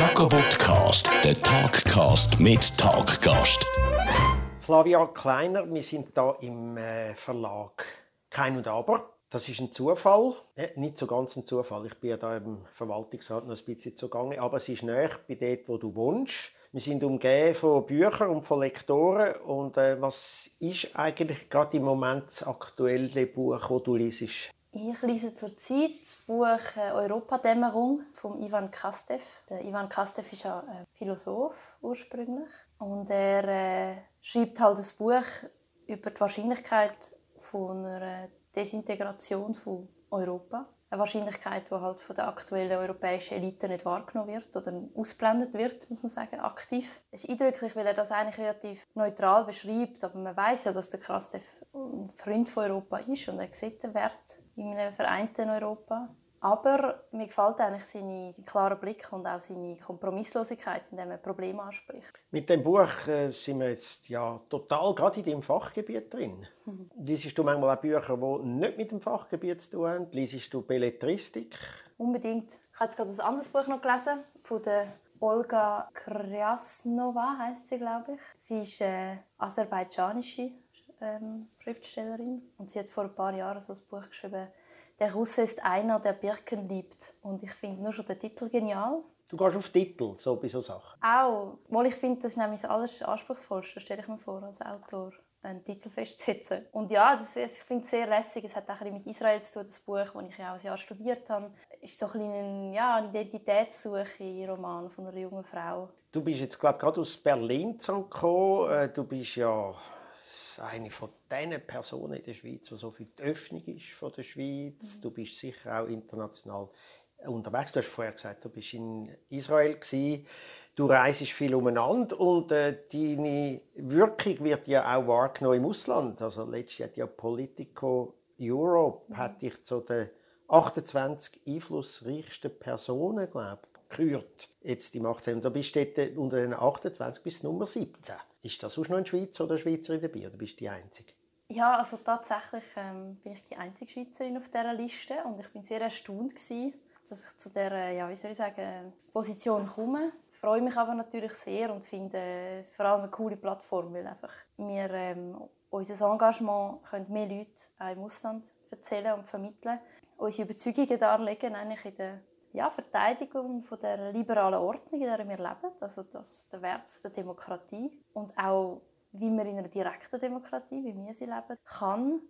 Jacobotcast, der Talkcast mit Talkgast. Flavia Kleiner, wir sind da im äh, Verlag Kein und Aber. Das ist ein Zufall, äh, nicht so ganz ein Zufall. Ich bin ja da im Verwaltungsrat noch ein bisschen zugange, aber es ist näher bei dort, wo du wohnst. Wir sind umgeben von Büchern und von Lektoren. Und äh, was ist eigentlich gerade im Moment das aktuelle Buch, das du liest? Ich lese zurzeit das Buch äh, Europadämmerung von Ivan Kastev. Der Ivan Kastev ist ja ein Philosoph ursprünglich und er äh, schreibt halt das Buch über die Wahrscheinlichkeit von einer Desintegration von Europa. Eine Wahrscheinlichkeit, die halt von der aktuellen europäischen Elite nicht wahrgenommen wird oder ausblendet wird, muss man sagen, aktiv. Es ist eindrücklich, weil er das eigentlich relativ neutral beschreibt, aber man weiß ja, dass der Kastev ein Freund von Europa ist und er sieht den Wert in einem vereinten Europa. Aber mir gefällt eigentlich seine, sein klarer Blick und auch seine Kompromisslosigkeit, indem er Probleme anspricht. Mit dem Buch äh, sind wir jetzt ja total gerade in deinem Fachgebiet drin. Mhm. Liesest du manchmal auch Bücher, die nicht mit dem Fachgebiet zu tun haben? Liesest du Belletristik? Unbedingt. Ich habe jetzt gerade ein anderes Buch noch gelesen, von der Olga Krasnova heißt sie, glaube ich. Sie ist äh, aserbaidschanische ähm, Schriftstellerin und sie hat vor ein paar Jahren so ein Buch geschrieben, «Der Russe ist einer, der Birken liebt». Und ich finde nur schon den Titel genial. Du gehst auf Titel, so bei so Sachen? Auch, weil ich finde, das ist nämlich das Alleranspruchsvollste, stelle ich mir vor, als Autor einen Titel festzusetzen. Und ja, das, ich finde es sehr lässig. Es hat auch mit Israel zu tun, das Buch, das ich ja auch ein Jahr studiert habe. Es ist so ein eine, ja, eine Identitätssuche im Roman von einer jungen Frau. Du bist jetzt, glaube gerade aus Berlin gekommen. Äh, du bist ja eine von den Personen in der Schweiz, die so für die Öffnung ist von der Schweiz. Mhm. Du bist sicher auch international unterwegs. Du hast vorher gesagt, du bist in Israel gewesen. Du reist viel umeinander und äh, deine Wirkung wird ja auch wahrgenommen im Ausland. Also letztes hat ja Politico Europe mhm. hat dich zu den 28 einflussreichsten Personen, glaube gekürt, jetzt im 18. Da bist du dort unter den 28 bis Nummer 17. Ist das sonst noch ein Schweizer oder Schweizerin dabei oder bist du die Einzige? Ja, also tatsächlich ähm, bin ich die einzige Schweizerin auf dieser Liste und ich bin sehr erstaunt gewesen, dass ich zu dieser, ja, wie soll ich sagen, Position komme. Ich freue mich aber natürlich sehr und finde es vor allem eine coole Plattform, weil einfach wir ähm, unser Engagement können mehr Leute auch im Ausland erzählen und vermitteln, unsere Überzeugungen darlegen, eigentlich in der ja, Verteidigung von der liberalen Ordnung, in der wir leben, also das, der Wert der Demokratie und auch wie man in einer direkten Demokratie, wie wir sie leben, kann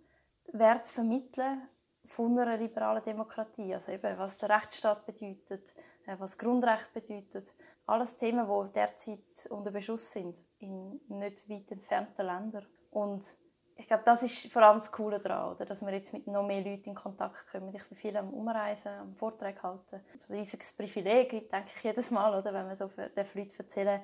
Wert vermitteln von einer liberalen Demokratie. Also eben, was der Rechtsstaat bedeutet, äh, was Grundrecht bedeutet. Alles Themen, die derzeit unter Beschuss sind in nicht weit entfernten Ländern. Und ich glaube, das ist vor allem das Coole daran, oder? dass wir jetzt mit noch mehr Leuten in Kontakt kommen. Ich bin viel am Umreisen, am Vortrag halten. ein riesiges Privileg, denke ich jedes Mal, oder? wenn man so für Leute erzählen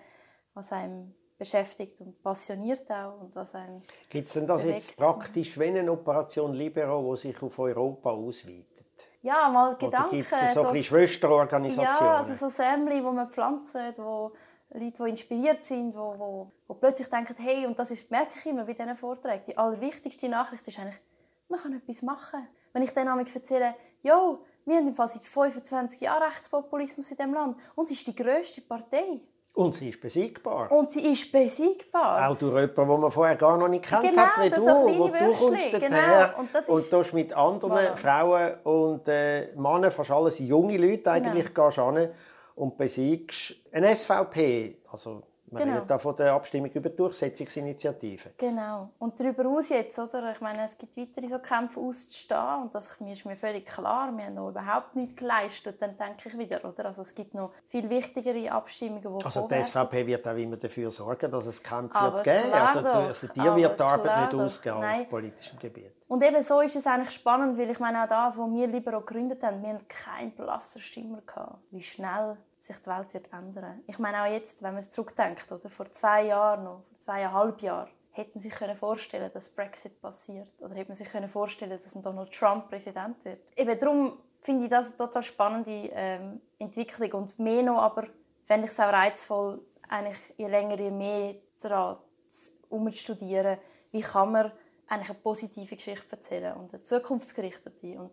was einem beschäftigt und passioniert auch und was einem Gibt es denn das bewegt. jetzt praktisch wie eine Operation Libero, die sich auf Europa ausweitet? Ja, mal Gedanken. Gibt es so, so Schwesterorganisationen? Ja, also so Sämli, wo man pflanzt, wo Leute, die inspiriert sind, die, die, die plötzlich denken, hey, und das ist, merke ich immer bei diesen Vorträgen, die allerwichtigste Nachricht ist eigentlich, man kann etwas machen. Wenn ich dann erzähle, jo, wir haben im Fall seit 25 Jahren Rechtspopulismus in diesem Land und es ist die grösste Partei. Und sie ist besiegbar. Und sie ist besiegbar. Auch durch jemanden, den man vorher gar noch nicht kennt genau, hat, wie du, wo du kommst genau. und, das und du mit anderen voilà. Frauen und äh, Männern, fast alles junge Leute eigentlich, genau. gehst und besiegst eine SVP, also man genau. redet da von der Abstimmung über die Durchsetzungsinitiative. Genau. Und darüber aus jetzt, oder? Ich meine, es gibt weitere so Kämpfe auszustehen und das ist mir völlig klar. Wir haben noch überhaupt nichts geleistet, dann denke ich wieder, oder? Also es gibt noch viel wichtigere Abstimmungen, die Also die SVP wird auch immer dafür sorgen, dass es Kämpfe wird geben. Also, also dir wird die Arbeit nicht ausgehen auf politischem Gebiet. Und eben so ist es eigentlich spannend, weil ich meine auch das, was wir lieber gegründet haben, wir hatten keinen blassen Schimmer gehabt, wie schnell sich die Welt wird ändern. Ich meine auch jetzt, wenn man es zurückdenkt, oder vor zwei Jahren noch, vor zweieinhalb Jahren, hätte man sich vorstellen dass Brexit passiert oder hätte man sich vorstellen dass ein Donald Trump Präsident wird. Eben darum finde ich das eine total spannende ähm, Entwicklung und mehr noch, aber fände ich es auch reizvoll, eigentlich je länger, je mehr daran umzustudieren, wie kann man eigentlich eine positive Geschichte erzählen und eine zukunftsgerichtete und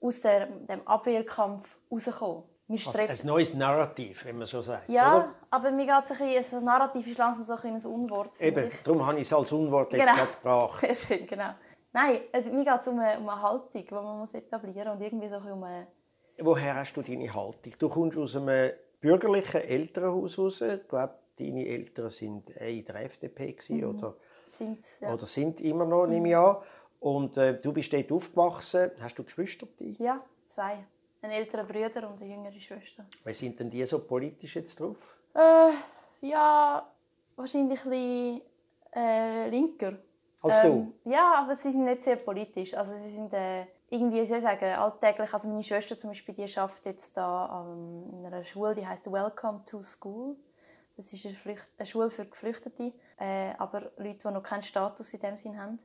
aus dem Abwehrkampf rauskommen Also ein neues Narrativ, wenn man so sagt. ja, Oder? aber mir geht es ein bisschen, ein Narrativ ist langsam so ein, ein Unwort, Eben, ich. darum habe ich es als Unwort jetzt Genau. gebracht. Sehr schön, genau. Nein, also mir geht es um eine, um eine Haltung, die man muss etablieren muss und irgendwie so ein um eine... Woher hast du deine Haltung? Du kommst aus einem bürgerlichen Elternhaus raus. Ich glaube, deine Eltern sind in der FDP gewesen, Mhm. oder, Sind, ja. oder sind immer noch, nehme ich an. Und äh, du bist dort aufgewachsen. Hast du Geschwister? ja, zwei. Einen älteren Bruder und eine jüngere Schwester. Wie sind denn die so politisch jetzt drauf? Äh, ja, wahrscheinlich ein bisschen äh, linker. Als Ähm, Ja, aber sie sind nicht sehr politisch. Also sie sind äh, irgendwie, wie soll ich sagen, alltäglich. Also meine Schwester zum Beispiel, die arbeitet jetzt da ähm, in einer Schule, die heißt Welcome to School. Das ist eine, Flücht eine Schule für Geflüchtete, äh, aber Leute, die noch keinen Status in dem Sinn haben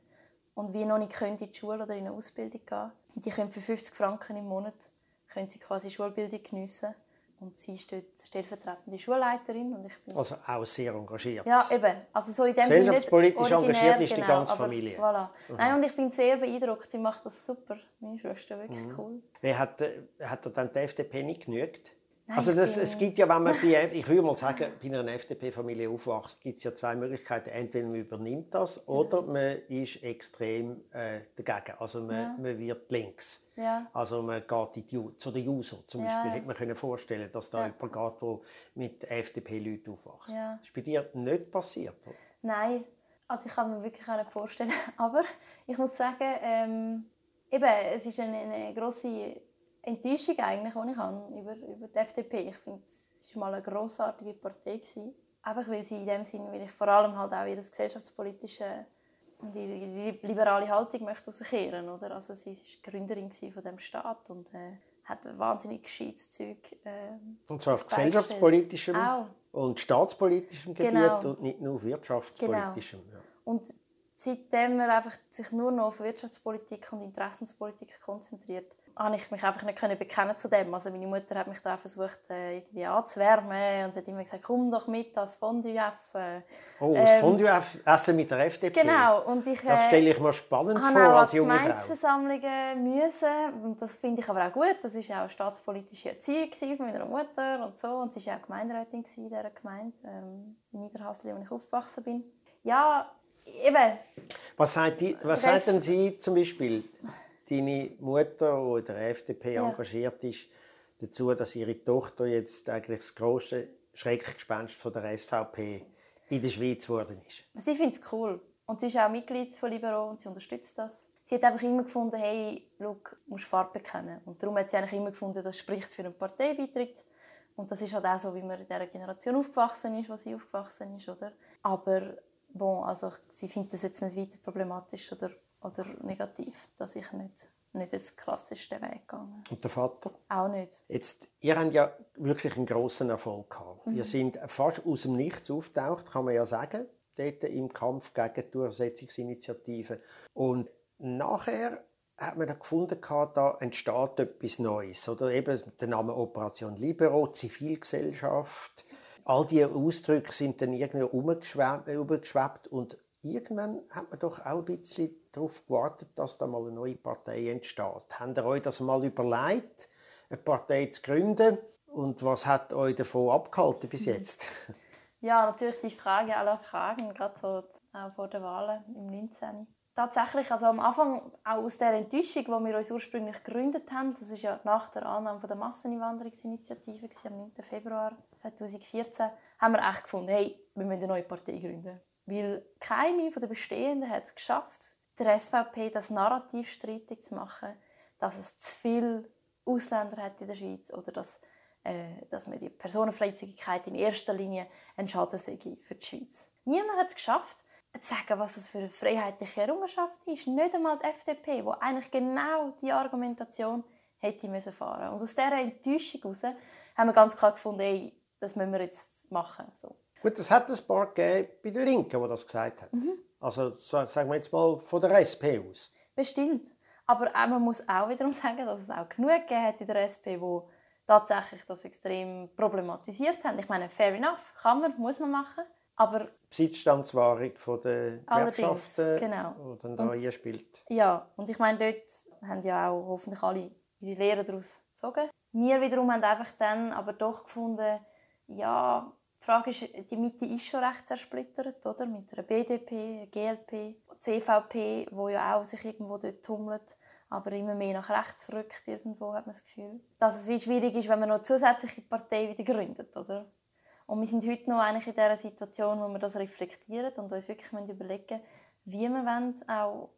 und wie noch nicht können in die Schule oder in eine Ausbildung gehen. Die können für 50 Franken im Monat können sie quasi Schulbildung geniessen. Und sie ist dort stellvertretende Schulleiterin und ich bin Also auch sehr engagiert. ja, eben. Also so in dem Sinne Gesellschaftspolitisch originär, engagiert ist die genau, ganze Familie. Voilà. Nein, und ich bin sehr beeindruckt. Sie macht das super. Meine Schwester, wirklich Mhm. cool. Wer hat, äh, hat er dann die FDP nicht genügt? Nein, also ich das, es gibt ja, wenn man bei, ich würde mal sagen, bei einer FDP-Familie aufwächst, gibt es ja zwei Möglichkeiten. Entweder man übernimmt das oder man ist extrem äh, dagegen. Also man, Ja. man wird links. Ja. Also man geht in die, zu der Juso zum Beispiel. ja. Hätte man können vorstellen dass da Ja. jemand geht, der mit FDP-Leuten aufwächst. Ja. Das ist bei dir nicht passiert. Oder? Nein, also ich kann mir wirklich auch nicht vorstellen. Aber ich muss sagen, ähm, eben, es ist eine, eine grosse Enttäuschung eigentlich, die ich habe über, über die FDP. Ich finde, es war mal eine grossartige Partei. Gewesen. Einfach weil sie in dem Sinne, weil ich vor allem halt auch ihr gesellschaftspolitische und ihre liberale Haltung möchte rauskehren, oder? Also sie war Gründerin von dem Staat und äh, hat wahnsinnig gescheites Zeug ähm, Und zwar auf gesellschaftspolitischem Auch. und staatspolitischem Gebiet Genau. und nicht nur wirtschaftspolitischem. Ja. Und seitdem man einfach sich nur noch auf Wirtschaftspolitik und Interessenspolitik konzentriert, habe ich mich einfach nicht können bekennen zu dem. Also meine Mutter hat mich da versucht äh, irgendwie anzuwärmen und sie hat immer gesagt, komm doch mit das Fondue essen. Oh, das Ähm, Fondue essen mit der FDP. Genau. Und ich Das äh, stelle ich mir spannend vor als junge Frau. Gemeindeversammlungen müssen. Und das finde ich aber auch gut. Das war ja auch staatspolitische Erziehung von meiner Mutter und so. Und sie war auch Gemeinderätin in dieser Gemeinde, ähm, in Niederhasli, wo ich aufgewachsen bin. Ja, eben, Was sagt, die, was sagt denn Sie zum Beispiel, deine Mutter, die in der FDP Ja. engagiert ist, dazu, dass ihre Tochter jetzt eigentlich das große Schreckgespenst von der SVP in der Schweiz geworden ist? Sie findet es cool. Und sie ist auch Mitglied von Libero und sie unterstützt das. Sie hat einfach immer gefunden, hey, look, du musst Farbe bekennen. Und darum hat sie eigentlich immer gefunden, das spricht für einen Parteibeitritt. Und das ist halt auch so, wie man in dieser Generation aufgewachsen ist, wo sie aufgewachsen ist, oder? Aber, bon, also sie findet das jetzt nicht weiter problematisch oder, oder negativ, dass ich nicht, nicht den klassischsten Weg gegangen Und der Vater? Auch nicht. Jetzt, ihr habt ja wirklich einen grossen Erfolg gehabt. Mhm. Ihr sind fast aus dem Nichts auftaucht, kann man ja sagen, dort im Kampf gegen die Durchsetzungsinitiative. Und nachher hat man da gefunden, gehabt, da entsteht etwas Neues. Oder eben der Name Operation Libero, Zivilgesellschaft. All diese Ausdrücke sind dann irgendwie umgeschwebt und irgendwann hat man doch auch ein bisschen darauf gewartet, dass da mal eine neue Partei entsteht. Habt ihr euch das mal überlegt, eine Partei zu gründen? Und was hat euch davon abgehalten bis jetzt? Ja, natürlich die Frage aller Fragen, gerade so auch vor der Wahlen im 19. Tatsächlich, also am Anfang auch aus der Enttäuschung, die wir uns ursprünglich gegründet haben, das ist ja nach der Annahme der Masseneinwanderungsinitiative am 9. Februar 2014, haben wir echt gefunden, hey, wir müssen eine neue Partei gründen. Weil keine von den bestehenden hat es geschafft, der SVP das Narrativ streitig zu machen, dass es zu viele Ausländer hat in der Schweiz oder dass äh, dass man die Personenfreizügigkeit in erster Linie ein Schaden sei für die Schweiz. Niemand hat es geschafft, zu sagen, was es für eine freiheitliche Errungenschaft ist. Nicht einmal die FDP, die eigentlich genau die Argumentation hätte müssen fahren. Und aus dieser Enttäuschung heraus haben wir ganz klar gefunden, ey, das müssen wir jetzt machen. So. Gut, es hat ein paar gegeben bei den Linken, die das gesagt haben. Mhm. Also sa- sagen wir jetzt mal von der SP aus. Bestimmt. Aber auch, man muss auch wiederum sagen, dass es auch genug gegeben hat in der SP, die tatsächlich das extrem problematisiert haben. Ich meine, fair enough, kann man, muss man machen. Aber Besitzstandswahrung von der Gewerkschaften, genau. die dann da einspielt. Ja, und ich meine, dort haben ja auch hoffentlich alle ihre Lehren daraus gezogen. wir wiederum haben einfach dann aber doch gefunden, ja, die Frage ist, die Mitte ist schon recht zersplittert, oder? Mit einer BDP, GLP, CVP, wo ja auch sich irgendwo dort tummelt, aber immer mehr nach rechts rückt irgendwo, hat man das Gefühl. Dass es wie schwierig ist, wenn man noch zusätzliche Partei wieder gründet, oder? Und wir sind heute noch eigentlich in dieser Situation, wo wir das reflektieren und uns wirklich überlegen wie wir auch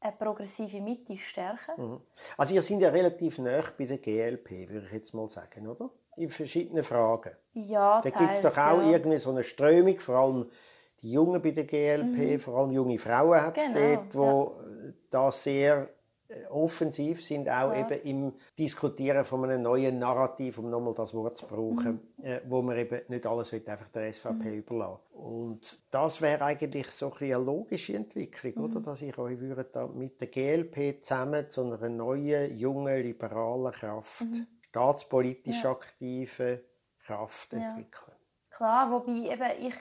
eine progressive Mitte stärken mhm. Also ihr seid ja relativ nah bei der GLP, würde ich jetzt mal sagen, oder? In verschiedenen Fragen. Ja, Da gibt es doch auch ja. irgendwie so eine Strömung, vor allem die Jungen bei der GLP, mhm. vor allem junge Frauen hat es genau, dort, die ja. da sehr äh, offensiv sind, auch ja. eben im Diskutieren von einem neuen Narrativ, um nochmal das Wort zu brauchen, mhm. äh, wo man eben nicht alles will, einfach der SVP mhm. überlassen Und das wäre eigentlich so ein eine logische Entwicklung, mhm. oder? dass ich euch würde da mit der GLP zusammen zu einer neuen, jungen, liberalen Kraft, mhm. staatspolitisch ja. aktive Kraft ja. entwickeln. Klar, wobei eben ich,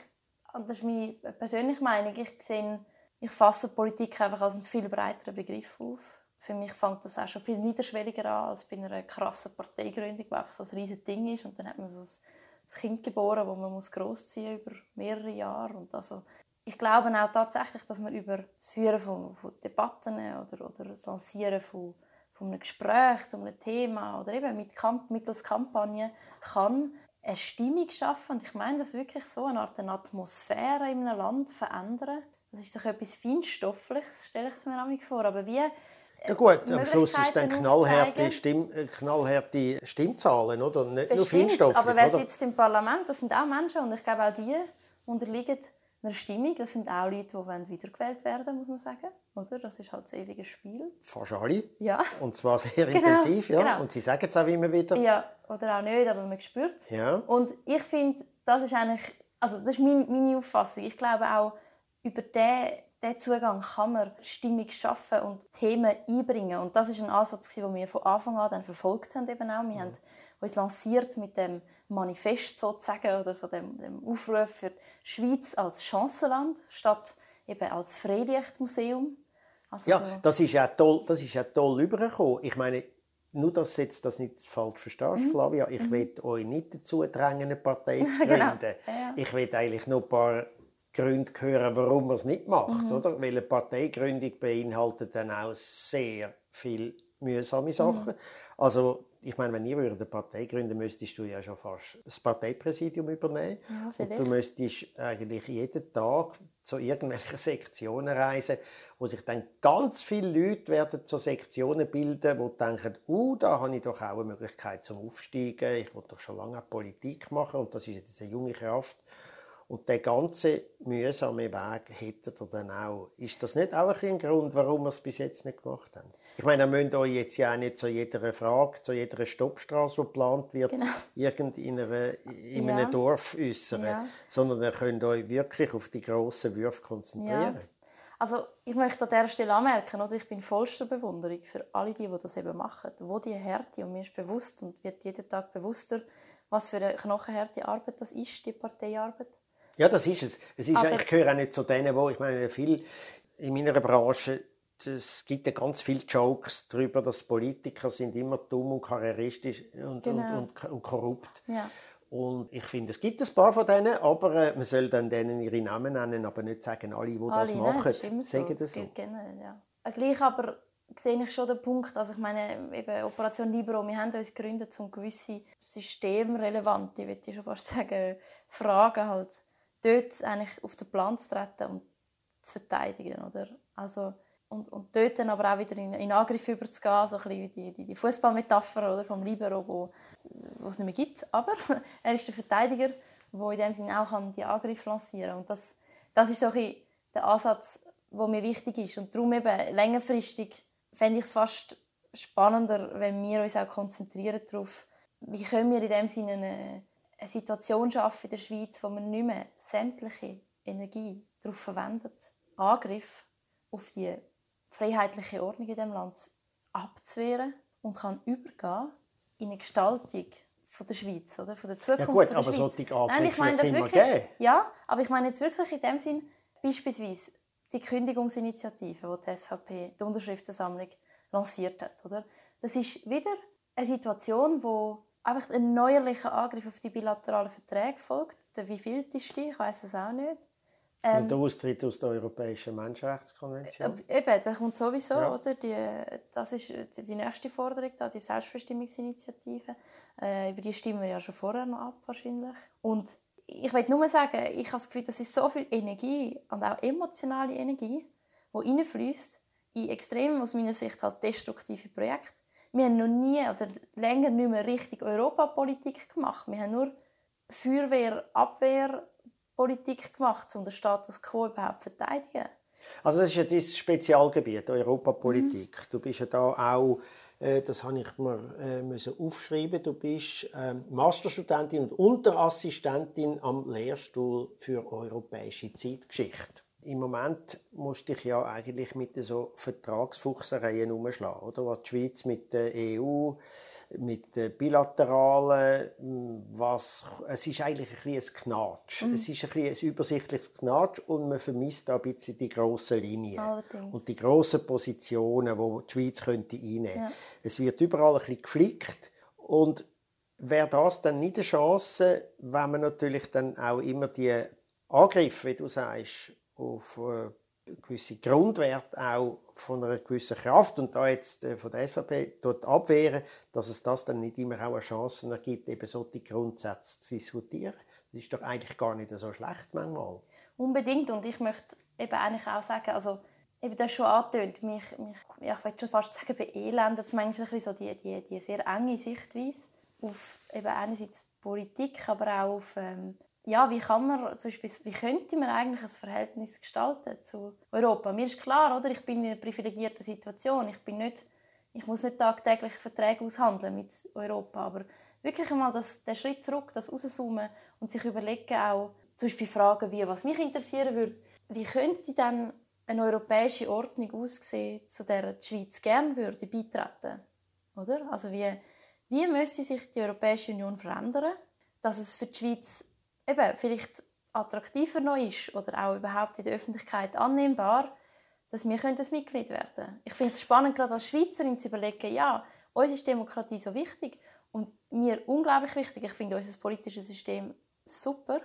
das ist meine persönliche Meinung, ich sehe, ich fasse Politik einfach als einen viel breiteren Begriff auf für mich fängt das auch schon viel niederschwelliger an als bei einer krassen Parteigründung, wo einfach so ein riesiges Ding ist und dann hat man so ein Kind geboren, wo man muss großziehen über mehrere Jahre und also ich glaube auch tatsächlich, dass man über das Führen von, von Debatten oder, oder das Lancieren von, von einem Gespräch zu einem Thema oder eben mit Kamp mittels Kampagne kann eine Stimmung schaffen und ich meine das wirklich so eine Art eine Atmosphäre in einem Land verändern. Das ist doch etwas Feinstoffliches, stelle ich es mir vor, aber wie ja gut, am Schluss ist dann knallharte, Stimm, äh, knallharte Stimmzahlen, oder? Nicht nur Feinstofflich, aber wer sitzt im Parlament, das sind auch Menschen und ich glaube auch die unterliegen einer Stimmung. Das sind auch Leute, die wiedergewählt werden muss man sagen. Oder? Das ist halt das ewige Spiel. Fast alle. Ja. Und zwar sehr genau, intensiv, ja. Genau. Und sie sagen es auch immer wieder. Ja, oder auch nicht, aber man spürt es. Ja. Und ich finde, das ist eigentlich, also das ist meine, meine Auffassung. Ich glaube auch, über den diesen Zugang kann man Stimmung schaffen und Themen einbringen. Und das ist ein Ansatz, den wir von Anfang an dann verfolgt haben. Eben auch. Wir mhm. haben uns lanciert mit dem Manifest sozusagen oder so dem, dem Aufruf für die Schweiz als Chancenland statt eben als Freilichtmuseum. Also ja, so. das ist ja toll, das ist ja toll übergekommen. Ich meine, nur, dass du jetzt das nicht falsch verstehst, mhm. Flavia, ich mhm. will euch nicht dazu drängen, eine Partei zu genau. gründen. genau. ja. Ich will eigentlich nur ein paar Gründe hören, warum man es nicht macht. Mhm. Oder? Weil eine Parteigründung beinhaltet dann auch sehr viel mühsame Sachen. Mhm. Also ich meine, wenn ihr eine Partei gründen müsstest du ja schon fast das Parteipräsidium übernehmen. Ja, und du müsstest eigentlich jeden Tag zu irgendwelchen Sektionen reisen, wo sich dann ganz viele Leute werden zu Sektionen bilden, die denken, uh, da habe ich doch auch eine Möglichkeit zum Aufsteigen. Ich will doch schon lange Politik machen und das ist jetzt eine junge Kraft und der ganze mühsame Weg hättet ihr dann auch. Ist das nicht auch ein Grund, warum wir es bis jetzt nicht gemacht haben? Ich meine, ihr müsst euch jetzt ja auch nicht zu jeder Frage, zu jeder Stoppstraße, die geplant wird, genau. in, einer, in ja. einem Dorf äußern, ja. sondern ihr könnt euch wirklich auf die grossen Würfe konzentrieren. Ja. Also ich möchte an dieser Stelle anmerken, oder, ich bin vollster Bewunderung für alle die, die das eben machen. Wo die Härte, und mir ist bewusst und wird jeden Tag bewusster, was für eine knochenharte Arbeit das ist, die Parteiarbeit. Ja, das ist es. es ist, ich gehöre auch nicht zu denen, wo ich meine, viel in meiner Branche es gibt ja ganz viele Jokes darüber, dass Politiker sind immer dumm und karrieristisch und, genau. und, und, und, korrupt. Ja. Und ich finde, es gibt ein paar von denen, aber äh, man soll dann denen ihre Namen nennen, aber nicht sagen, alle, die alle, das machen, ne? das sagen das so. Generell, ja. Äh, gleich aber sehe ich schon den Punkt, also ich meine, eben Operation Libero, wir haben uns gegründet, um gewisse systemrelevante, ich würde schon fast sagen, Fragen halt dort eigentlich auf den Plan zu treten und zu verteidigen. Oder? Also, und, und dort dann aber auch wieder in, in Angriff überzugehen, so ein bisschen wie die, die, Fußballmetapher oder vom Libero, wo, wo es nicht mehr gibt. Aber er ist der Verteidiger, der in dem Sinne auch die Angriff lancieren kann. Und das, das ist so ein der Ansatz, der mir wichtig ist. Und darum eben längerfristig fände ich es fast spannender, wenn wir uns auch konzentrieren darauf, wie können wir in dem Sinne eine, eine Situation schaffen in der Schweiz, wo man nicht mehr sämtliche Energie darauf verwendet, Angriff auf die freiheitliche Ordnung in dem Land abzuwehren und kann übergehen in eine Gestaltung von der Schweiz, oder? von der Zukunft Ja gut, aber solche Angriffe ich meine das wirklich, geben. Ja, aber ich meine jetzt wirklich in dem Sinn, beispielsweise die Kündigungsinitiative, die die SVP, die Unterschriftensammlung, lanciert hat. Oder? Das ist wieder eine Situation, wo einfach ein neuerlicher Angriff auf die bilateralen Verträge folgt. Der wievielteste, ich weiß es auch nicht. Ähm, der Austritt aus der Europäischen Menschenrechtskonvention. Äh, eben, der kommt sowieso, ja. oder? Die, das ist die nächste Forderung, da, die Selbstbestimmungsinitiative. Äh, über die stimmen wir ja schon vorher noch ab, wahrscheinlich. Und ich will nur sagen, ich habe das Gefühl, das ist so viel Energie und auch emotionale Energie, die reinfließt in extrem, aus meiner Sicht, halt destruktive Projekte. Wir haben noch nie oder länger nicht mehr richtig Europapolitik gemacht. Wir haben nur Feuerwehr, Abwehrpolitik gemacht, um den Status quo überhaupt zu verteidigen. Also das ist ja dein Spezialgebiet, Europapolitik. Mhm. Du bist ja da auch, äh, das habe ich mir äh, müssen aufschreiben, du bist äh, Masterstudentin und Unterassistentin am Lehrstuhl für europäische Zeitgeschichte. Im Moment musst du dich ja eigentlich mit so Vertragsfuchsereien umschlagen, oder? Was die Schweiz mit der EU, mit den bilateralen, was, es ist eigentlich ein bisschen ein Knatsch. Mhm. Es ist ein, bisschen ein übersichtliches Knatsch und man vermisst da ein bisschen die grossen Linien Allerdings. und die grossen Positionen, die die Schweiz könnte einnehmen könnte. Ja. Es wird überall ein bisschen geflickt und wäre das dann nicht eine Chance, wenn man natürlich dann auch immer die Angriffe, wie du sagst, auf äh, gewisse Grundwerte auch von einer gewissen Kraft und da jetzt äh, von der SVP dort abwehren, dass es das dann nicht immer auch eine Chance ergibt, eben solche Grundsätze zu diskutieren. Das ist doch eigentlich gar nicht so schlecht manchmal. Unbedingt und ich möchte eben eigentlich auch sagen, also eben das schon angetönt, mich, mich ja, ich würde schon fast sagen, beelendet manchmal so die, die, die sehr enge Sichtweise auf eben einerseits Politik, aber auch auf ähm, ja, wie kann man zum Beispiel, wie könnte man eigentlich ein Verhältnis gestalten zu Europa? Mir ist klar, oder? Ich bin in einer privilegierten Situation. Ich bin nicht, ich muss nicht tagtäglich Verträge aushandeln mit Europa, aber wirklich einmal das, den Schritt zurück, das rauszoomen und sich überlegen auch, zum Beispiel Fragen wie, was mich interessieren würde, wie könnte dann eine europäische Ordnung aussehen, zu der die Schweiz gerne würde beitreten, oder? Also wie, wie müsste sich die Europäische Union verändern, dass es für die Schweiz eben vielleicht attraktiver noch ist oder auch überhaupt in der Öffentlichkeit annehmbar, dass wir ein Mitglied werden können. Ich finde es spannend, gerade als Schweizerin zu überlegen, ja, uns ist Demokratie so wichtig und mir unglaublich wichtig. Ich finde unser politisches System super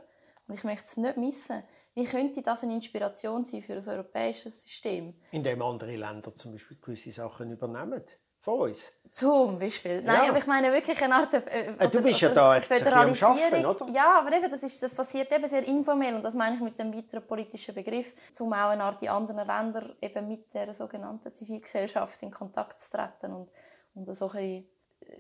und ich möchte es nicht missen. Wie könnte das eine Inspiration sein für ein europäisches System? Indem andere Länder zum Beispiel gewisse Sachen übernehmen von uns. Zum Beispiel. Nein, ja. aber ich meine wirklich eine Art äh, äh Du bist ja da echt Föderalisierung. Am Arbeiten, oder? Ja, aber eben, das, ist, das passiert eben sehr informell und das meine ich mit dem weiteren politischen Begriff, um auch eine Art die anderen Länder eben mit der sogenannten Zivilgesellschaft in Kontakt zu treten und, und so ein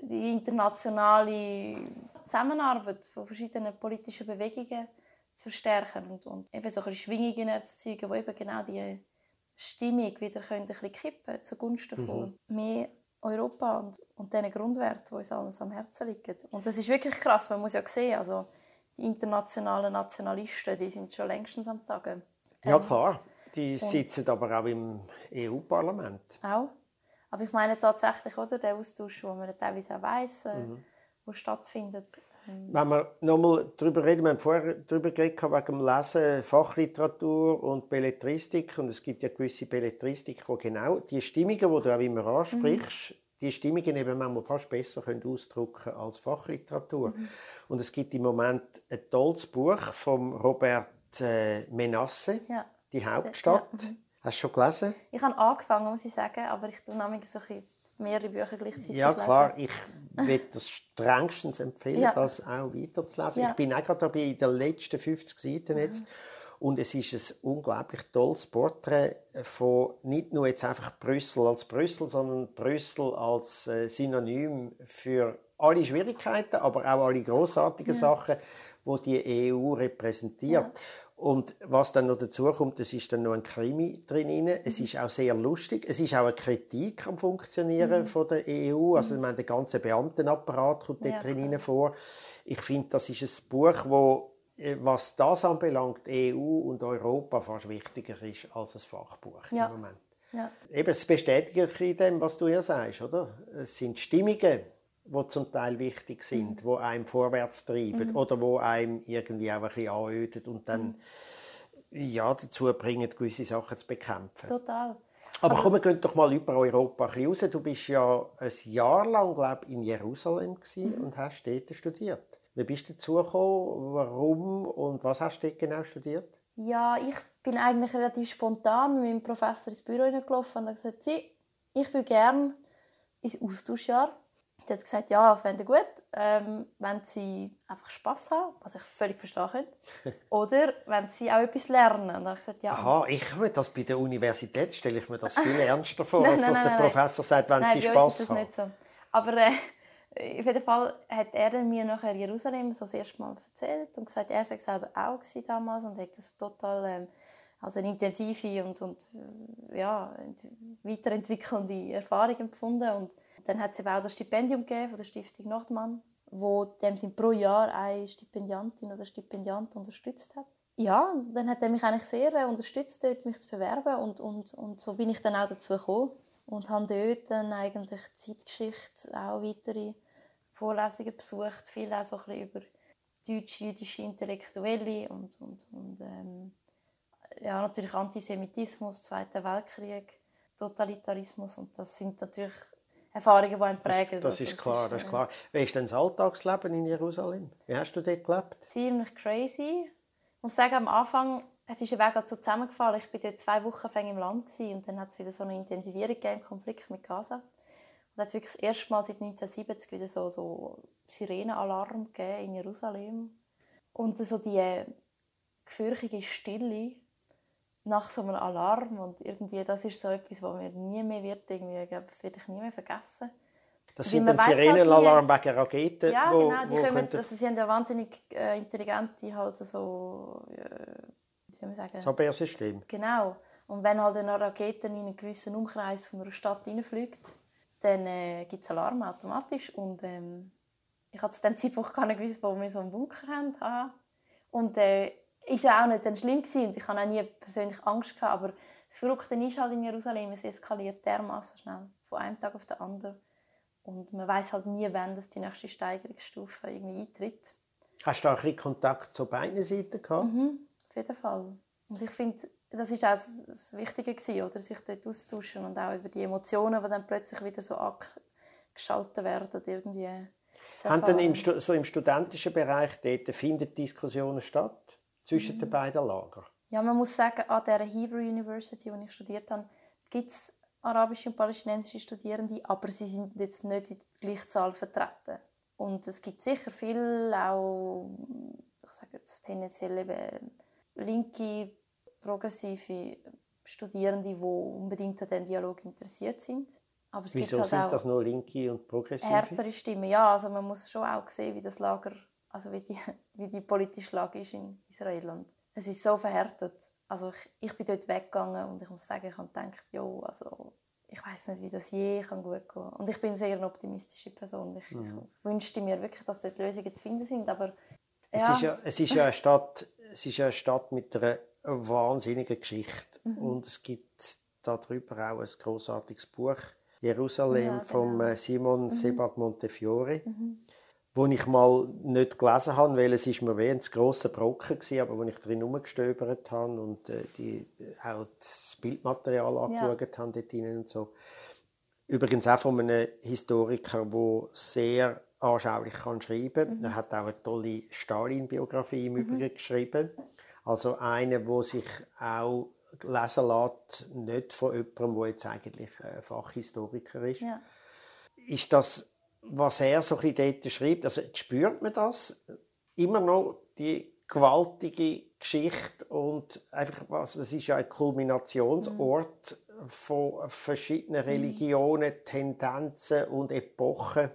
die internationale Zusammenarbeit von verschiedenen politischen Bewegungen zu verstärken und, und eben so ein Schwingungen erzeugen, die eben genau die Stimmung wieder können ein bisschen kippen zugunsten von mhm. mehr Europa und, und diesen Grundwerten, die uns allen am Herzen liegen. Und das ist wirklich krass, man muss ja sehen, also die internationalen Nationalisten, die sind schon längstens am Tage. Ja klar, die sitzen aber auch im EU-Parlament. Auch. Aber ich meine tatsächlich, oder, der Austausch, wo man teilweise auch weiss, äh, mhm. wo stattfindet. Wenn wir nochmal darüber reden, wir haben vorher darüber geredet, wegen dem Lesen, Fachliteratur und Belletristik. Und es gibt ja gewisse Belletristik, wo genau die Stimmungen, die du auch immer ansprichst, mhm. die Stimmungen eben manchmal fast besser können ausdrücken als Fachliteratur. Mhm. Und es gibt im Moment ein tolles Buch von Robert äh, Menasse, ja. «Die Hauptstadt». Ja. Mhm. Hast du schon gelesen? Ich habe angefangen, muss ich sagen, aber ich tue nämlich so mehrere Bücher gleichzeitig Ja, klar. Lesen. Ich würde das strengstens empfehlen, ja. das auch weiterzulesen. Ja. Ich bin auch gerade dabei in den letzten 50 Seiten jetzt. Mhm. Und es ist ein unglaublich tolles Porträt von nicht nur jetzt einfach Brüssel als Brüssel, sondern Brüssel als äh, Synonym für alle Schwierigkeiten, aber auch alle großartigen ja. Sachen, wo die EU repräsentiert. Ja. Und was dann noch dazu kommt, es ist dann noch ein Krimi drin. Es ist auch sehr lustig. Es ist auch eine Kritik am Funktionieren mhm. von der EU. Also, ich meine, der ganze Beamtenapparat kommt ja, dort drin vor. Ich finde, das ist ein Buch, wo äh, was das anbelangt, EU und Europa fast wichtiger ist als ein Fachbuch ja. im Moment. Ja. Eben, es bestätigt in dem, was du ja sagst, oder? Es sind Stimmungen, die zum Teil wichtig sind, mhm. die einem vorwärts treiben mhm. oder wo einem irgendwie auch ein bisschen anödet und dann mhm. ja, dazu bringen, gewisse Sachen zu bekämpfen. Total. Aber komm, wir gehen doch mal über Europa ein bisschen raus. Du bist ja ein Jahr lang, glaube in Jerusalem mhm. und hast dort studiert. Wie bist du dazu gekommen? Warum und was hast du dort genau studiert? Ja, ich bin eigentlich relativ spontan mit meinem Professor ins Büro gelaufen und gesagt, ich würde gerne ins Austauschjahr Sie hat gesagt, ja, fände gut, ähm, wenn sie einfach Spass haben, was ich völlig verstehen könnte. Oder wenn sie auch etwas lernen. Und ich gesagt, ja. Aha, ich das bei der Universität stelle ich mir das viel ernster vor, nein, als dass der Professor sagt, wenn nein, sie Spass haben. Nein, das nicht so. Aber äh, auf jeden Fall hat er mir nachher Jerusalem so das erste Mal erzählt und gesagt, er war selber auch damals und hat das total ähm, also eine intensive und, und ja, weiterentwickelnde Erfahrung empfunden. Und dann hat es eben auch das Stipendium gegeben von der Stiftung Nordmann, wo dem sind pro Jahr eine Stipendiantin oder Stipendiant unterstützt hat. Ja, dann hat er mich eigentlich sehr äh, unterstützt, dort mich zu bewerben und, und, und so bin ich dann auch dazu gekommen und habe dort dann eigentlich Zeitgeschichte, auch weitere Vorlesungen besucht, viel auch so ein über deutsch-jüdische Intellektuelle und, und, und ähm, ja, natürlich Antisemitismus, Zweiter Weltkrieg, Totalitarismus und das sind natürlich Erfahrungen, die einen prägen. Das, das ist klar, das ist klar. Wie ist denn das Alltagsleben in Jerusalem? Wie hast du dort gelebt? Ziemlich crazy. Ich muss sagen, am Anfang, es ist ein Weg so zusammengefallen. Ich war dort zwei Wochen im Land und dann hat es wieder so eine Intensivierung im Konflikt mit Gaza. Und hat es wirklich das erste Mal seit 1970 wieder so, so Sirenenalarm in Jerusalem. Und so die gefürchtige Stille nach so einem Alarm und irgendwie, das ist so etwas, was mir nie mehr wird, irgendwie, ich glaube, das werde ich nie mehr vergessen. Das sind dann Sirenenalarm halt wegen Raketen? Ja, wo, genau, die kommen, könnte... also sie haben ja wahnsinnig äh, intelligente, halt so, äh, wie soll man sagen? Das Abwehrsystem. Genau. Und wenn halt eine Rakete in einen gewissen Umkreis von einer Stadt reinfliegt, dann äh, gibt es Alarm automatisch und ähm, ich hatte zu dem Zeitpunkt gar nicht gewusst, wo wir so einen Bunker haben. Und äh, ist ja auch nicht dann schlimm gewesen. ich hatte auch nie persönlich Angst gehabt, aber das Verrückte ist halt in Jerusalem, es eskaliert dermaßen schnell von einem Tag auf den anderen und man weiß halt nie, wann das die nächste Steigerungsstufe irgendwie eintritt. Hast du auch ein bisschen Kontakt zu beiden Seiten gehabt? Mhm, auf jeden Fall. Und ich finde, das ist auch das Wichtige gewesen, oder sich dort austauschen und auch über die Emotionen, die dann plötzlich wieder so abgeschaltet werden irgendwie. Haben denn im, so im studentischen Bereich dort finden Diskussionen statt? Zwischen den beiden Lagern? Ja, man muss sagen, an der Hebrew University, wo ich studiert habe, gibt es arabische und palästinensische Studierende, aber sie sind jetzt nicht in der gleichen Zahl vertreten. Und es gibt sicher viel auch, ich sage jetzt tendenziell eben linke, progressive Studierende, die unbedingt an diesem Dialog interessiert sind. Aber es Wieso gibt halt sind das nur linke und progressive? Härtere Stimmen, ja. Also man muss schon auch sehen, wie das Lager also wie die, wie die politische Lage ist in Israel. Und es ist so verhärtet. Also ich, ich bin dort weggegangen und ich muss sagen, ich habe gedacht, jo, also ich weiß nicht, wie das je kann gut gehen Und ich bin eine sehr optimistische Person. Ich, mhm. wünschte mir wirklich, dass dort Lösungen zu finden sind, aber ja. Es, ist ja, es, ist ja eine Stadt, es ist ja eine Stadt mit einer wahnsinnigen Geschichte. Mhm. Und es gibt darüber auch ein großartiges Buch, Jerusalem, ja, genau. von äh, Simon mhm. Sebag Montefiore. Mhm wo ich mal nicht gelesen habe, weil es ist mir wie ein grosser Brocken war, aber wo ich drin herumgestöbert habe und äh, die, auch das Bildmaterial angeschaut ja. habe dort und so. Übrigens auch von einem Historiker, der sehr anschaulich kann schreiben kann. Mhm. Er hat auch eine tolle Stalin-Biografie im mhm. Übrigen geschrieben. Also eine, wo sich auch lesen lässt, nicht von jemandem, der jetzt eigentlich Fachhistoriker ist. Ja. Ist das was er so ein dort schreibt, also spürt man das immer noch, die gewaltige Geschichte und einfach was, das ist ja ein Kulminationsort mhm. von verschiedenen mhm. Religionen, Tendenzen und Epochen.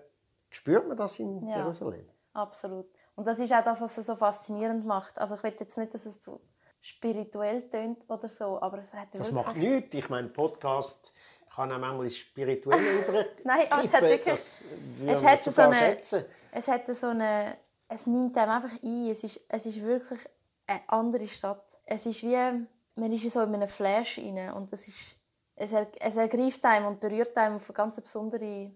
Spürt man das in ja, Jerusalem? Absolut. Und das ist auch das, was es so faszinierend macht. Also ich will jetzt nicht, dass es so spirituell tönt oder so, aber es hat Das macht nichts. Ich meine, Podcast kann auch manchmal spirituell über. Nein, es hat wirklich. es hat so eine, schätzen. es hat so eine. Es nimmt einem einfach ein. Es ist, es ist wirklich eine andere Stadt. Es ist wie man ist so in einem Flash rein und es ist es, er, es ergreift einem und berührt einem auf eine ganz besondere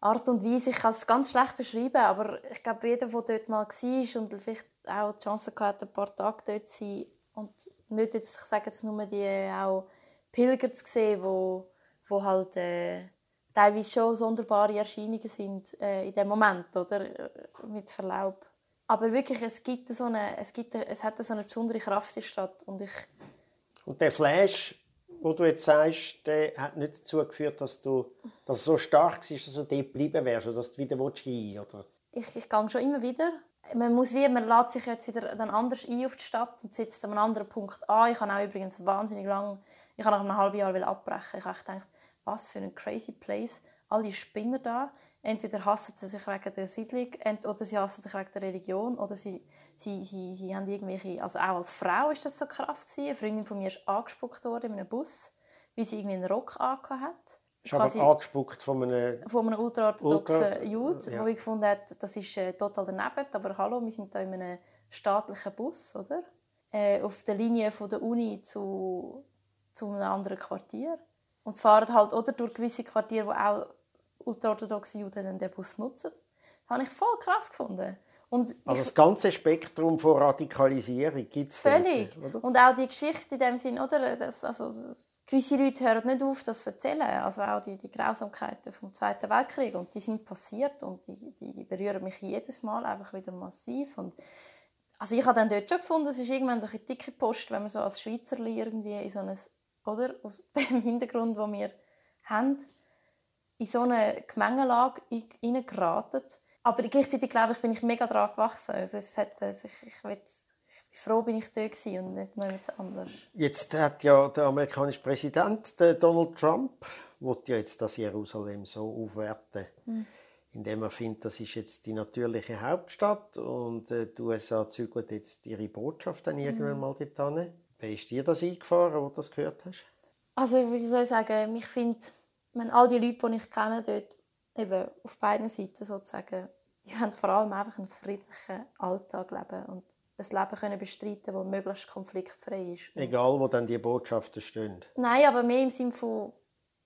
Art und Weise. Ich kann es ganz schlecht beschreiben, aber ich glaube, jeder, der dort mal war und vielleicht auch die Chance hatte, ein paar Tage dort zu sein und nicht jetzt, ich sage jetzt nur die auch Pilger zu sehen, die wo halt äh, teilweise schon sonderbare Erscheinungen sind äh, in dem Moment, oder? Äh, mit Verlaub. Aber wirklich, es gibt so eine, es gibt, es hat so eine besondere Kraft in der Stadt und ich... Und der Flash, wo du jetzt sagst, der hat nicht dazu geführt, dass du, dass so stark war, dass du dort geblieben wärst oder dass du wieder hin oder? Ich, ich gehe schon immer wieder. Man muss wie, man lädt sich jetzt wieder dann anders ein auf die Stadt und sitzt an einem anderen Punkt an. Ich habe auch übrigens wahnsinnig lang, ich habe nach einem halben Jahr abbrechen. Ich habe gedacht, was für ein crazy place. All die Spinner da. Entweder hassen sie sich wegen der Siedlung oder sie hassen sich wegen der Religion oder sie, sie, sie, sie haben irgendwelche... Also auch als Frau ist das so krass gewesen. Eine Freundin von mir ist angespuckt worden in einem Bus, weil sie irgendwie einen Rock hat. Ist aber angespuckt von einem... Von einem ultraorthodoxen Ultra Jude, ja. wo ich gefunden habe, das ist äh, total daneben. Aber hallo, wir sind hier in einem staatlichen Bus, oder? Äh, auf der Linie von der Uni zu, zu einem anderen Quartier. Und fahren halt oder durch gewisse Quartiere, wo auch ultraorthodoxe Juden den Bus nutzen. Das habe ich voll krass gefunden. Und also das ganze Spektrum von Radikalisierung gibt es Völlig. Dort, oder? Und auch die Geschichte in dem Sinn, oder? Das, also, gewisse Leute hören nicht auf, das zu erzählen. Also auch die, die Grausamkeiten vom Zweiten Weltkrieg. Und die sind passiert und die, die, die berühren mich jedes Mal einfach wieder massiv. Und also ich habe dann dort schon gefunden, es ist irgendwann so eine dicke Post, wenn man so als Schweizer irgendwie in so ein, oder, aus dem Hintergrund, wo wir haben, in so eine Gemengelage hineingeraten. Aber gleichzeitig glaube ich, bin ich mega daran gewachsen. Also es hat, also ich, ich, will, ich bin froh, bin ich da und nicht jemand anders. Jetzt hat ja der amerikanische Präsident der Donald Trump ja jetzt das Jerusalem so aufwerten, mhm. indem er findet, das ist jetzt die natürliche Hauptstadt und äh, die USA zügeln jetzt ihre Botschaft dann irgendwann mhm. mal dorthin. Wie ist dir das eingefahren, wo du das gehört hast? Also wie soll ich sagen, ich finde all die Leute, die ich kenne, dort eben auf beiden Seiten sozusagen, die haben vor allem einfach einen friedlichen Alltag leben und ein Leben können bestreiten, das möglichst konfliktfrei ist. Egal, wo dann die Botschaften stehen. Nein, aber mehr im Sinne von,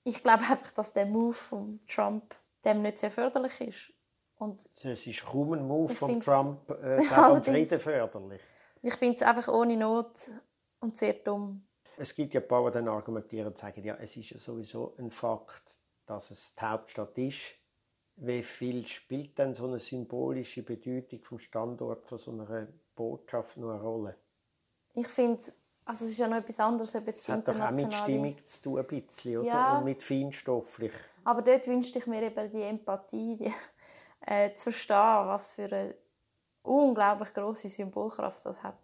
ich glaube einfach, dass der Move von Trump dem nicht sehr förderlich ist. Und es ist kaum ein Move von Trump, äh, glaube Frieden förderlich. Ich finde es einfach ohne Not und sehr dumm. Es gibt ja ein paar, die dann argumentieren und sagen, ja, es ist ja sowieso ein Fakt, dass es die Hauptstadt ist. Wie viel spielt denn so eine symbolische Bedeutung vom Standort von so einer Botschaft noch eine Rolle? Ich finde, also es ist ja noch etwas anderes, ob es hat doch auch mit Stimmung zu tun, ein bisschen, oder? Ja. Und mit feinstofflich. Aber dort wünschte ich mir eben die Empathie, die, äh, zu verstehen, was für eine unglaublich große Symbolkraft das hat.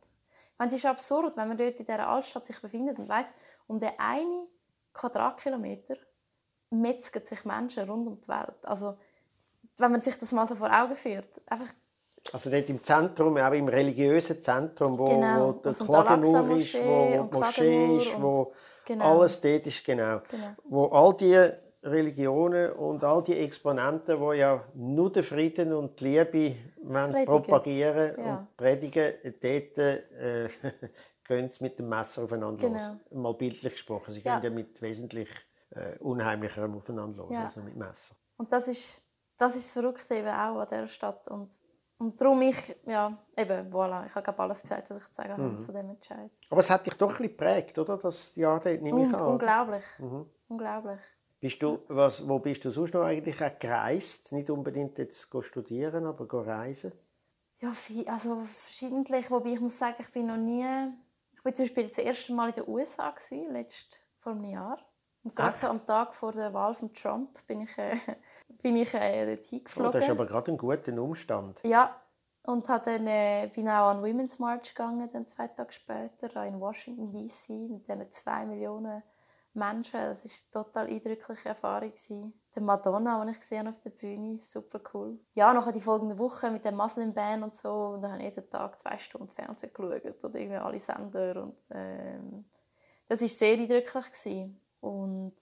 Es ist absurd, wenn man dort in dieser Altstadt sich befindet und weiss, um den einen Quadratkilometer metzgen sich Menschen rund um die Welt. Also, wenn man sich das mal so vor Augen führt. Einfach also dort im Zentrum, auch im religiösen Zentrum, wo, genau. wo der Klagenur ist, wo die Moschee ist, wo genau. alles dort ist, genau. genau. Wo all die Religionen und all die Exponenten, die ja nur den Frieden und die Liebe propagieren ja. und predigen, dort äh, gehen sie mit dem Messer aufeinander genau. los. Mal bildlich gesprochen. Sie ja. gehen ja mit wesentlich äh, unheimlicherem aufeinander los, ja. also mit Messer. Und das ist das ist verrückt eben auch an dieser Stadt. Und, und darum ich, ja, eben, voilà, ich habe alles gesagt, was ich zu sagen habe mhm. zu dem Entscheid. Aber es hat dich doch ein bisschen geprägt, oder? Das Jahr dort, nehme ich an. Unglaublich. Mhm. Unglaublich. Bist du, was, wo bist du sonst noch eigentlich auch gereist? Nicht unbedingt jetzt studieren, aber reisen? Ja, viel, also verschiedentlich. Wobei ich muss sagen, ich bin noch nie... Ich war zum Beispiel das erste Mal in den USA, gewesen, letzt, vor einem Jahr. Und gerade so am Tag vor der Wahl von Trump bin ich, äh, bin ich äh, dort hingeflogen. Oh, das ist aber gerade ein guter Umstand. Ja, und dann, äh, bin auch an Women's March gegangen, dann zwei Tage später, in Washington D.C. mit diesen zwei Millionen Menschen. Das war eine total eindrückliche Erfahrung. Die Madonna, die ich gesehen auf der Bühne, super cool. Ja, nachher die folgende Woche mit der Muslim Band und so. Und dann habe ich jeden Tag zwei Stunden Fernsehen geschaut oder irgendwie alle Sender. Und, ähm, das war sehr eindrücklich. Gewesen. Und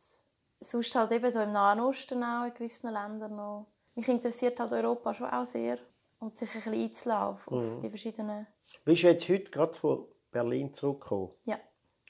sonst halt eben so im Nahen Osten auch, in gewissen Ländern noch. Mich interessiert halt Europa schon auch sehr. Und sich ein bisschen einzulaufen mhm. auf die verschiedenen... Bist du jetzt heute gerade von Berlin zurückgekommen? Ja.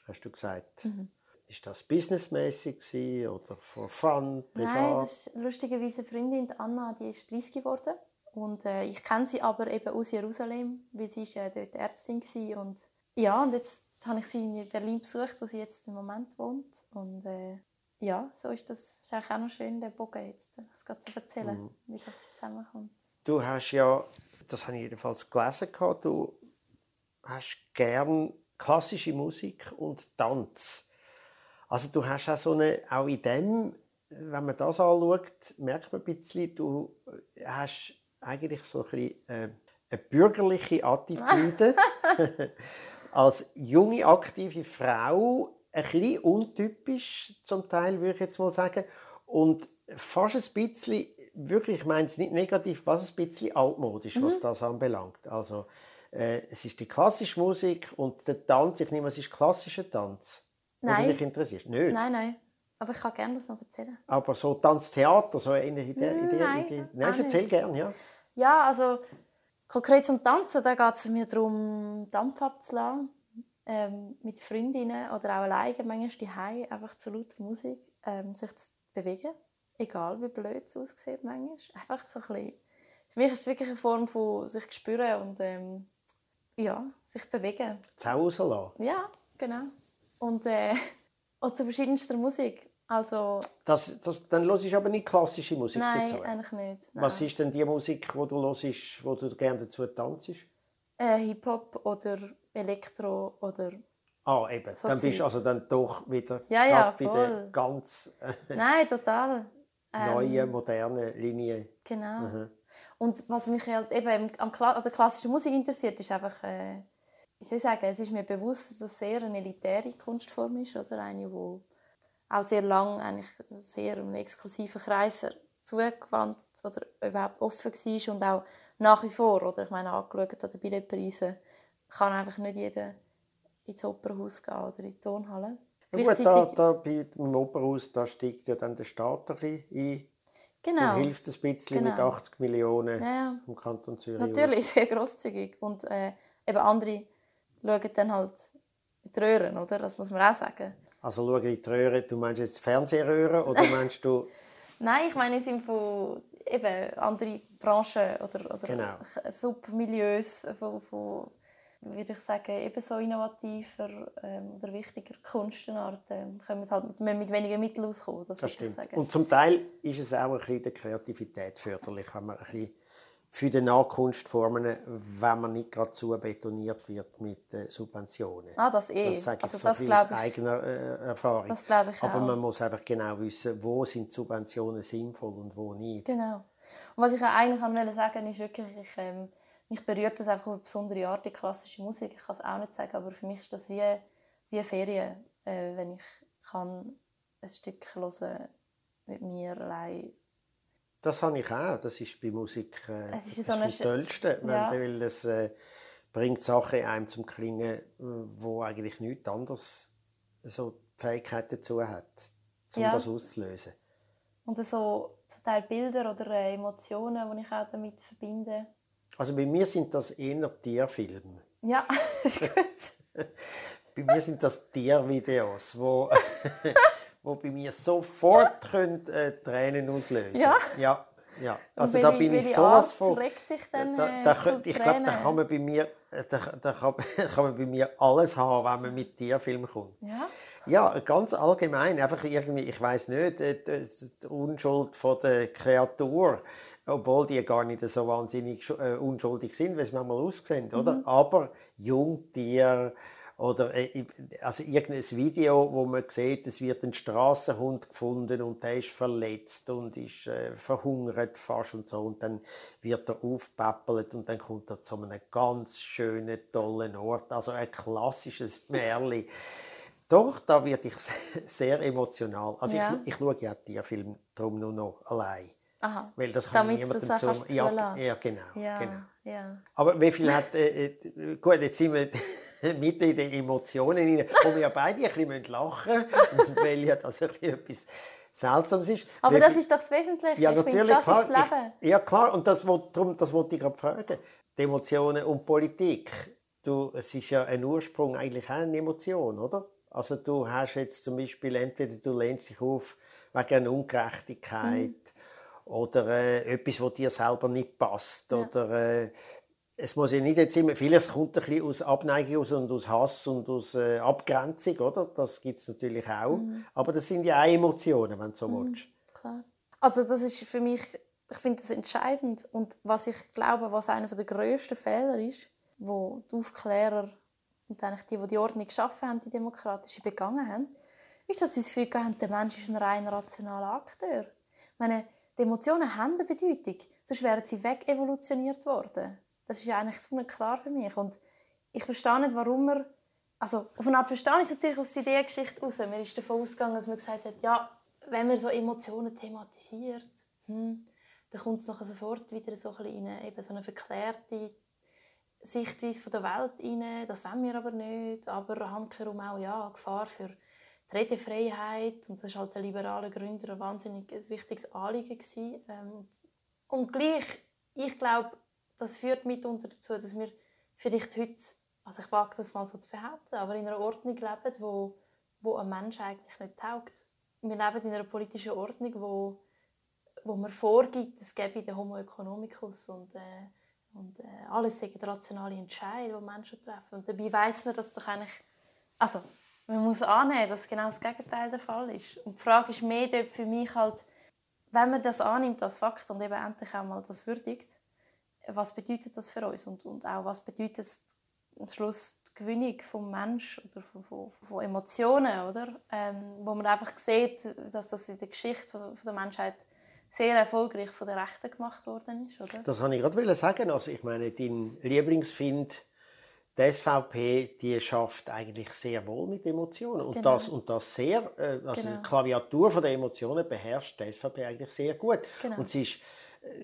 Hast du gesagt? Mhm. Ist das businessmäßig oder for fun, privat? Nein, das ist lustigerweise eine Freundin, Anna, die ist 30 geworden. Und äh, ich kenne sie aber eben aus Jerusalem, weil sie ist ja dort Ärztin war. Und ja, und jetzt habe ich sie in Berlin besucht, wo sie jetzt im Moment wohnt. Und äh, ja, so ist das ist eigentlich auch noch schön, den Bogen jetzt das gerade zu erzählen, Mhm. wie das zusammenkommt. Du hast ja, das habe ich jedenfalls gelesen, du hast gern klassische Musik und Tanz. Also du hast auch so eine, auch in dem, wenn man das anschaut, merkt man ein bisschen, du hast eigentlich so ein bisschen äh, eine bürgerliche Attitüde. Als junge, aktive Frau, ein bisschen untypisch zum Teil, würde ich jetzt mal sagen. Und fast ein bisschen, wirklich, ich meine es nicht negativ, fast ein bisschen altmodisch, was das anbelangt. Also, äh, es ist die klassische Musik und der Tanz, ich nehme, es ist klassischer Tanz. Nein. du dich interessierst. Nicht. Nein, nein. Aber ich kann gerne das noch erzählen. Aber so Tanztheater, so in der Idee. Nein, Idee. Nein erzähl gerne, ja. Ja, also konkret zum Tanzen, da geht es mir darum, Dampf abzulassen. Ähm, mit Freundinnen oder auch alleine, manchmal daheim, einfach zu lauter Musik, ähm, sich zu bewegen. Egal, wie blöd es aussieht manchmal. Einfach so ein bisschen. Für mich ist es wirklich eine Form von sich spüren und ähm, ja, sich bewegen. Sau rauslassen. Ja, genau. Und, äh, und zu verschiedenster Musik. Also, Das, das, dann hörst du aber nicht klassische Musik nein, dazu. eigentlich nicht. Was Nein. ist denn die Musik, die du hörst, wo du gerne dazu tanzt? Äh, Hip-Hop oder Elektro oder Ah, eben. So dann bist du also dann doch wieder Ja, ja, bei der ganz äh, Nein, total. Ähm, neuen, modernen Linie. Genau. Und was mich halt eben an der klassischen Musik interessiert, ist einfach, äh, wie soll ich sagen, es ist mir bewusst, dass es sehr eine elitäre Kunstform ist, oder? Eine, die auch sehr lang eigentlich sehr einem exklusiven Kreis zugewandt oder überhaupt offen war und auch nach wie vor, oder? Ich meine, angeschaut an den Billetpreisen, kann einfach nicht jeder ins Opernhaus gehen oder in die Tonhalle. Ja, gut, da, da bei Opernhaus da steigt ja dann der Staat ein bisschen ein. genau. Und hilft ein bisschen mit Genau. 80 Millionen Ja, ja. vom Kanton Zürich Natürlich, aus. sehr grosszügig. Und äh, eben andere schauen dann halt in die Röhren, oder? Das muss man auch sagen. Also schau in die Röhre, du meinst jetzt die Fernsehröhre oder meinst du... Nein, ich meine, es sind von eben andere Branchen oder, oder Genau. Submilieus von, von würde ich sagen, ebenso innovativer ähm, oder wichtiger Kunstenarten kommen halt mit, mit weniger Mitteln auskommen. Das, Das stimmt. sagen. Und zum Teil ist es auch ein bisschen der Kreativität förderlich, wenn man ein bisschen für die Nachkunstformen, wenn man nicht gerade zu betoniert wird mit äh, Subventionen. ah, das eh. Das sage ich also so das viel aus eigener äh, Erfahrung. Das glaube ich Aber auch. man muss einfach genau wissen, wo sind Subventionen sinnvoll und wo nicht. Genau. Und was ich auch eigentlich wollte sagen ist wirklich, ich, ähm, mich berührt das einfach auf eine besondere Art, die klassische Musik. Ich kann es auch nicht sagen, aber für mich ist das wie, wie Ferien, äh, wenn ich kann ein Stück hören mit mir allein. Das habe ich auch. Das ist bei Musik äh, Es ist das so tollsten, wenn Ja. weil es äh, bringt Sachen einem zum Klingen, äh, wo eigentlich nichts anderes so die Fähigkeit dazu hat, um Ja. das auszulösen. Und so zum Teil Bilder oder äh, Emotionen, die ich auch damit verbinde. Also bei mir sind das eher Tierfilme. Ja, ist gut. Bei mir sind das Tiervideos, wo, wo bei mir sofort können, äh, Tränen auslösen Ja? Ja, ja. Also da bin ich sowas von... dann, da, äh, da, zu könnt- ich glaube, da kann man bei mir, äh, da, da kann, kann man bei mir alles haben, wenn man mit Tierfilm kommt. Ja? Ja, ganz allgemein. Einfach irgendwie, ich weiß nicht, äh, die, die Unschuld von der Kreatur, obwohl die gar nicht so wahnsinnig schu- äh, unschuldig sind, wie es manchmal aussehen, oder? Aber Jungtier oder äh, also irgendein Video, wo man sieht, es wird ein Straßenhund gefunden und der ist verletzt und ist äh, verhungert fast und so und dann wird er aufgepäppelt und dann kommt er zu einem ganz schönen, tollen Ort, also ein klassisches Märchen. Doch, da werde ich sehr emotional. Also Ja. ich, ich schaue ja Tierfilme darum nur noch allein. Aha. Weil das kann Damit niemandem das Ja, ja, genau, Ja, genau. ja. Aber wie viel hat... Äh, äh, gut, jetzt sind wir mitten in den Emotionen rein, wo wir ja beide ein bisschen lachen müssen, weil ja das ein bisschen etwas Seltsames ist. Aber das ist doch das Wesentliche. ja, ich natürlich, finde, das klar. ist das Leben. Ich, ja, klar. Und das, darum, das wollte ich gerade fragen. Die Emotionen und Politik. Du, es ist ja ein Ursprung eigentlich auch eine Emotion, oder? Also du hast jetzt zum Beispiel, entweder du lehnst dich auf wegen einer Ungerechtigkeit Mhm. oder äh, etwas, was dir selber nicht passt. Oder äh, es muss ja nicht jetzt immer, vieles kommt ein bisschen aus Abneigung und aus Hass und aus äh, Abgrenzung, oder? Das gibt es natürlich auch. Mhm. Aber das sind ja auch Emotionen, wenn du so mhm, willst. Klar. Also das ist für mich, ich finde das entscheidend. Und was ich glaube, was einer der grössten Fehler ist, wo die Aufklärer und eigentlich die, die die Ordnung geschaffen haben, die demokratische begangen haben, ist, dass sie das Gefühl haben, der Mensch ist ein rein rationaler Akteur. Ich meine, die Emotionen haben eine Bedeutung, sonst wären sie wegevolutioniert worden. Das ist eigentlich so klar für mich. Und ich verstehe nicht, warum man... Also, auf eine Art verstehe ich es natürlich aus der Ideengeschichte heraus. Man ist davon ausgegangen, dass man gesagt hat, ja, wenn man so Emotionen thematisiert, hm, dann kommt es sofort wieder so ein in eine, eben so eine verklärte Sichtweise von der Welt rein. Das wollen wir aber nicht. Aber handkehrum auch ja, Gefahr für die Redefreiheit. Und das war halt den liberalen Gründern ein wahnsinnig wichtiges Anliegen. Ähm, und gleich, ich glaube, das führt mitunter dazu, dass wir vielleicht heute, also ich wage das mal so zu behaupten, aber in einer Ordnung leben, wo, wo ein Mensch eigentlich nicht taugt. Wir leben in einer politischen Ordnung, wo, wo man vorgibt, es gäbe den Homo economicus und, äh, und äh, alles sind rationale Entscheidungen, die Menschen treffen. Und dabei weiß man, dass doch eigentlich, also man muss annehmen, dass genau das Gegenteil der Fall ist. Und die Frage ist mehr für mich halt, wenn man das annimmt als Fakt und eben endlich einmal das würdigt, was bedeutet das für uns und, und auch was bedeutet am Schluss die Gewinnung vom Mensch oder von, von, von Emotionen, oder? Ähm, wo man einfach sieht, dass das in der Geschichte von, von der Menschheit sehr erfolgreich von den Rechten gemacht worden ist, oder? Das wollte ich gerade sagen. Also ich meine, dein Lieblingsfind, die SVP, die schafft eigentlich sehr wohl mit Emotionen und genau. das und das sehr, äh, also genau. die Klaviatur von der Emotionen beherrscht die SVP eigentlich sehr gut. Genau. Und sie ist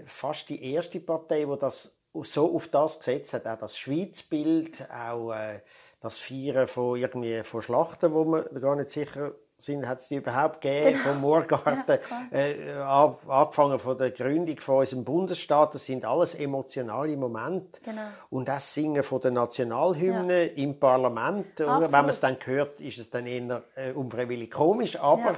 fast die erste Partei, die das so auf das gesetzt hat, auch das Schweizbild, auch äh, das Feiern von, irgendwie, von Schlachten, wo wir gar nicht sicher sind, hat es die überhaupt gegeben, genau. vom Moorgarten, ja, äh, angefangen von der Gründung von unserem Bundesstaat, das sind alles emotionale Momente. Genau. Und das Singen von der Nationalhymne ja. im Parlament, oder? wenn man es dann hört, ist es dann eher äh, unfreiwillig komisch, aber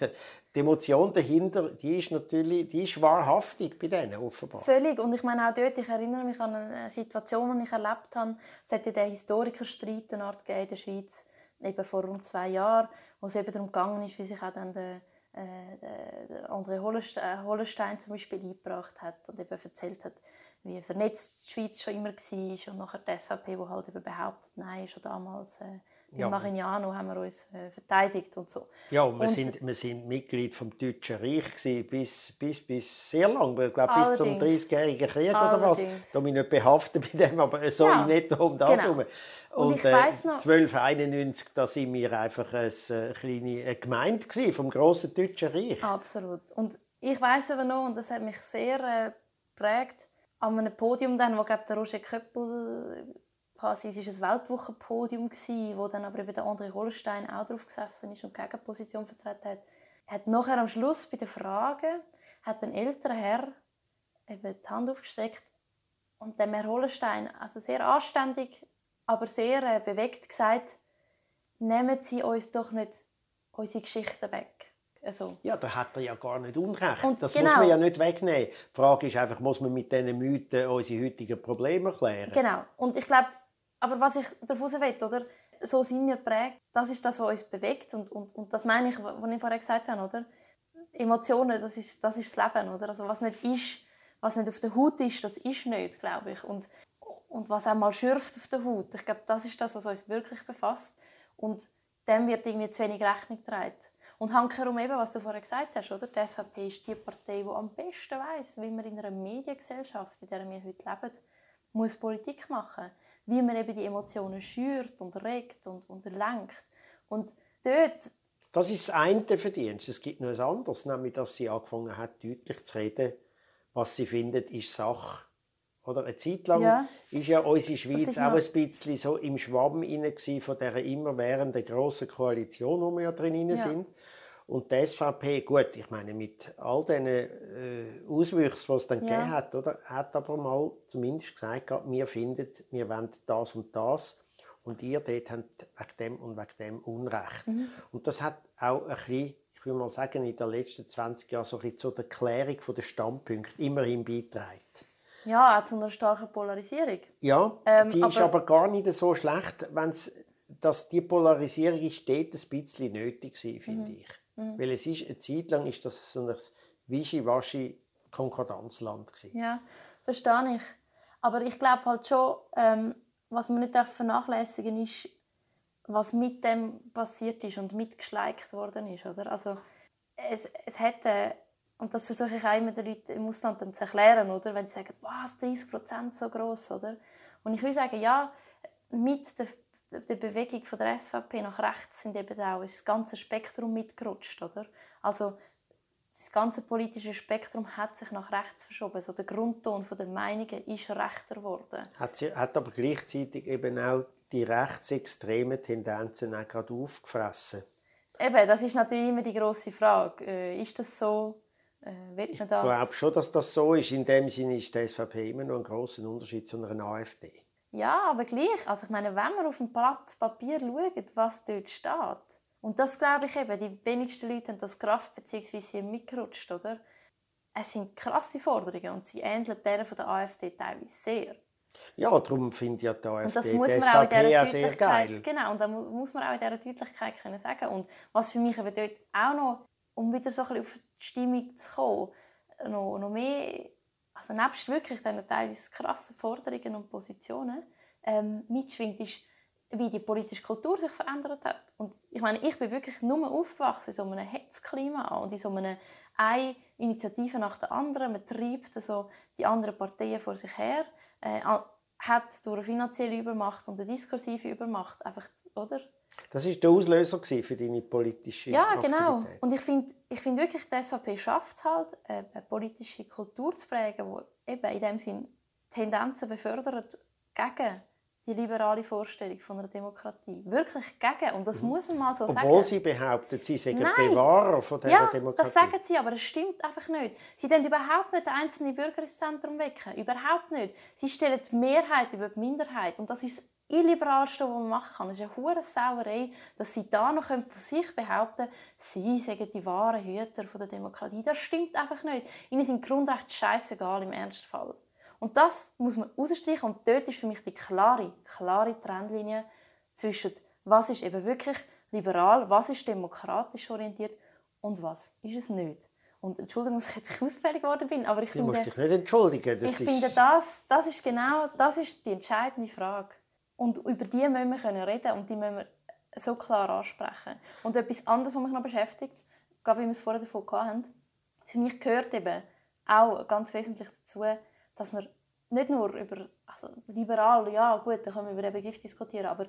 ja. die Emotion dahinter, die ist natürlich, die ist wahrhaftig bei denen offenbar. Völlig. Und ich meine auch dort, ich erinnere mich an eine Situation, die ich erlebt habe. Es hat ja den Historikerstreit in der Schweiz, eben vor rund zwei Jahren, wo es eben darum gegangen ist, wie sich auch dann der, äh, André äh, Hollenstein zum Beispiel eingebracht hat und eben erzählt hat, wie vernetzt die Schweiz schon immer war und nachher die SVP, die halt eben behauptet, nein, schon damals äh, ja. Marignano haben wir uns äh, verteidigt und so. Ja, und wir, und, sind, wir sind Mitglied vom Deutschen Reich gewesen, bis, bis, bis sehr lang, ich glaube bis zum 30-jährigen Krieg oder was. Da bin ich nicht behaftet bei dem, aber so ja. in etwa um das genau. herum. Und, und ich äh, 1291, da sind wir einfach eine, eine äh, kleine Gemeinde vom grossen Deutschen Reich. Absolut. Und ich weiß aber noch, und das hat mich sehr äh, geprägt, an einem Podium dann, wo glaube der Roger Köppel es war ein Weltwochenpodium, wo dann aber eben der André Holstein auch drauf gesessen ist und die Gegenposition vertreten hat. Hat nachher am Schluss bei den Fragen hat ein älterer Herr eben die Hand aufgestreckt und dem Herr Holstein, also sehr anständig, aber sehr äh, bewegt gesagt, nehmen Sie uns doch nicht unsere Geschichten weg. Also. Ja, da hat er ja gar nicht Unrecht. Und das genau. muss man ja nicht wegnehmen. Die Frage ist einfach, muss man mit diesen Mythen unsere heutigen Probleme erklären? Genau. Und ich glaube, aber was ich daraus will, oder? So sind wir prägt. Das ist das, was uns bewegt. Und, und, und das meine ich, was ich vorher gesagt habe, oder? Emotionen, das ist, das ist das Leben, oder? Also was nicht ist, was nicht auf der Haut ist, das ist nicht, glaube ich. Und, und was auch mal schürft auf der Haut, ich glaube, das ist das, was uns wirklich befasst. Und dem wird irgendwie zu wenig Rechnung getragen. Und hankerum eben, was du vorher gesagt hast, oder? Die SVP ist die Partei, die am besten weiß, wie man in einer Mediengesellschaft, in der wir heute leben, muss Politik machen wie man eben die Emotionen schürt und regt und, und lenkt. Und dort... Das ist das eine Verdienst. Es gibt noch etwas anderes, nämlich, dass sie angefangen hat, deutlich zu reden, was sie findet, ist Sache. Oder eine Zeit lang ja. ist ja unsere Schweiz auch ein bisschen so im Schwamm von dieser immerwährenden grossen Koalition, wo wir ja drin ja. sind. Und die SVP, gut, ich meine, mit all diesen äh, Auswüchsen, die es dann ja. gegeben hat, oder, hat aber mal zumindest gesagt, wir finden, wir wollen das und das und ihr dort habt wegen dem und wegen dem Unrecht. Mhm. Und das hat auch ein bisschen, ich würde mal sagen, in den letzten 20 Jahren so ein bisschen zur Erklärung der Standpunkte immerhin beigetragen. Ja, auch zu einer starken Polarisierung. Ja, Ähm, die ist aber- aber gar nicht so schlecht, wenn's, dass die Polarisierung ist dort ein bisschen nötig war, finde Mhm. ich. Weil es ist, eine Zeit lang ist das so ein wischiwaschi Konkordanzland gewesen. Ja, verstehe ich. Aber ich glaube halt schon, ähm, was man nicht darf vernachlässigen ist, was mit dem passiert ist und mitgeschleicht worden ist. Oder? Also, es, es hätte, und das versuche ich auch immer den Leuten im Ausland dann zu erklären, oder? wenn sie sagen, was, 30 Prozent so gross, oder? Und ich will sagen, ja, mit der, der Bewegung von der SVP nach rechts sind eben auch ist das ganze Spektrum mitgerutscht, oder? Also das ganze politische Spektrum hat sich nach rechts verschoben. So der Grundton der Meinungen ist rechter geworden. Hat, sie, hat aber gleichzeitig eben auch die rechtsextremen Tendenzen auch gerade aufgefressen. Eben, das ist natürlich immer die große Frage. Äh, ist das so? Äh, Ich glaube schon, dass das so ist. In dem Sinne ist die SVP immer noch ein großer Unterschied zu einer AfD. Ja, aber gleich. Also ich meine, wenn man auf ein Blatt Papier schaut, was dort steht, und das glaube ich eben, die wenigsten Leute haben das Kraft bzw. sind mitgerutscht, oder? Es sind krasse Forderungen und sie ähneln denen von der AfD teilweise sehr. Ja, darum finde ich ja die Und das AfD muss man auch in dieser sehr geil. genau, und da mu- muss man auch in dieser Deutlichkeit können sagen. Und was für mich eben dort auch noch, um wieder so ein bisschen auf die Stimmung zu kommen, noch, noch mehr, also nebst wirklich diesen teilweise krassen Forderungen und Positionen, ähm, mitschwingt, ist, wie die politische Kultur sich verändert hat. Und ich meine, ich bin wirklich nur aufgewachsen in so einem Hetzklima und in so einem eine Initiative nach der anderen. Man treibt so die anderen Parteien vor sich her, äh, hat durch eine finanzielle Übermacht und eine diskursive Übermacht einfach, oder? Das war der Auslöser für deine politische Ja, genau. Aktivität. Und ich finde ich find wirklich, die SVP schafft es halt, äh, eine politische Kultur zu prägen, die eben in dem Sinn Tendenzen befördert gegen die liberale Vorstellung von einer Demokratie. Wirklich gegen. Und das muss man mal so sagen. Mhm. Obwohl sie behaupten, sie seien Nein. Bewahrer von dieser Ja, Demokratie. das sagen sie, aber es stimmt einfach nicht. Sie wollen überhaupt nicht den einzelnen Bürger ins Zentrum wecken. Überhaupt nicht. Sie stellen die Mehrheit über die Minderheit. Und das ist Illiberalste, was man machen kann. Es ist eine hure Sauerei, dass sie da noch von sich behaupten sie seien die wahren Hüter der Demokratie. Das stimmt einfach nicht. Ihnen sind Grundrechte scheißegal im Ernstfall. Und das muss man rausstreichen. Und dort ist für mich die klare, klare Trennlinie zwischen was ist eben wirklich liberal, was ist demokratisch orientiert und was ist es nicht. Und Entschuldigung, dass ich jetzt ausfällig geworden bin, aber ich Du finde, musst dich nicht entschuldigen. Das ich ist, finde das, das ist genau das ist die entscheidende Frage. Und über die müssen wir können reden und die müssen wir so klar ansprechen. Und etwas anderes, was mich noch beschäftigt, gerade wie wir es vorher davon hatten, für mich gehört eben auch ganz wesentlich dazu, dass wir nicht nur über also liberal, ja gut, da können wir über den Begriff diskutieren, aber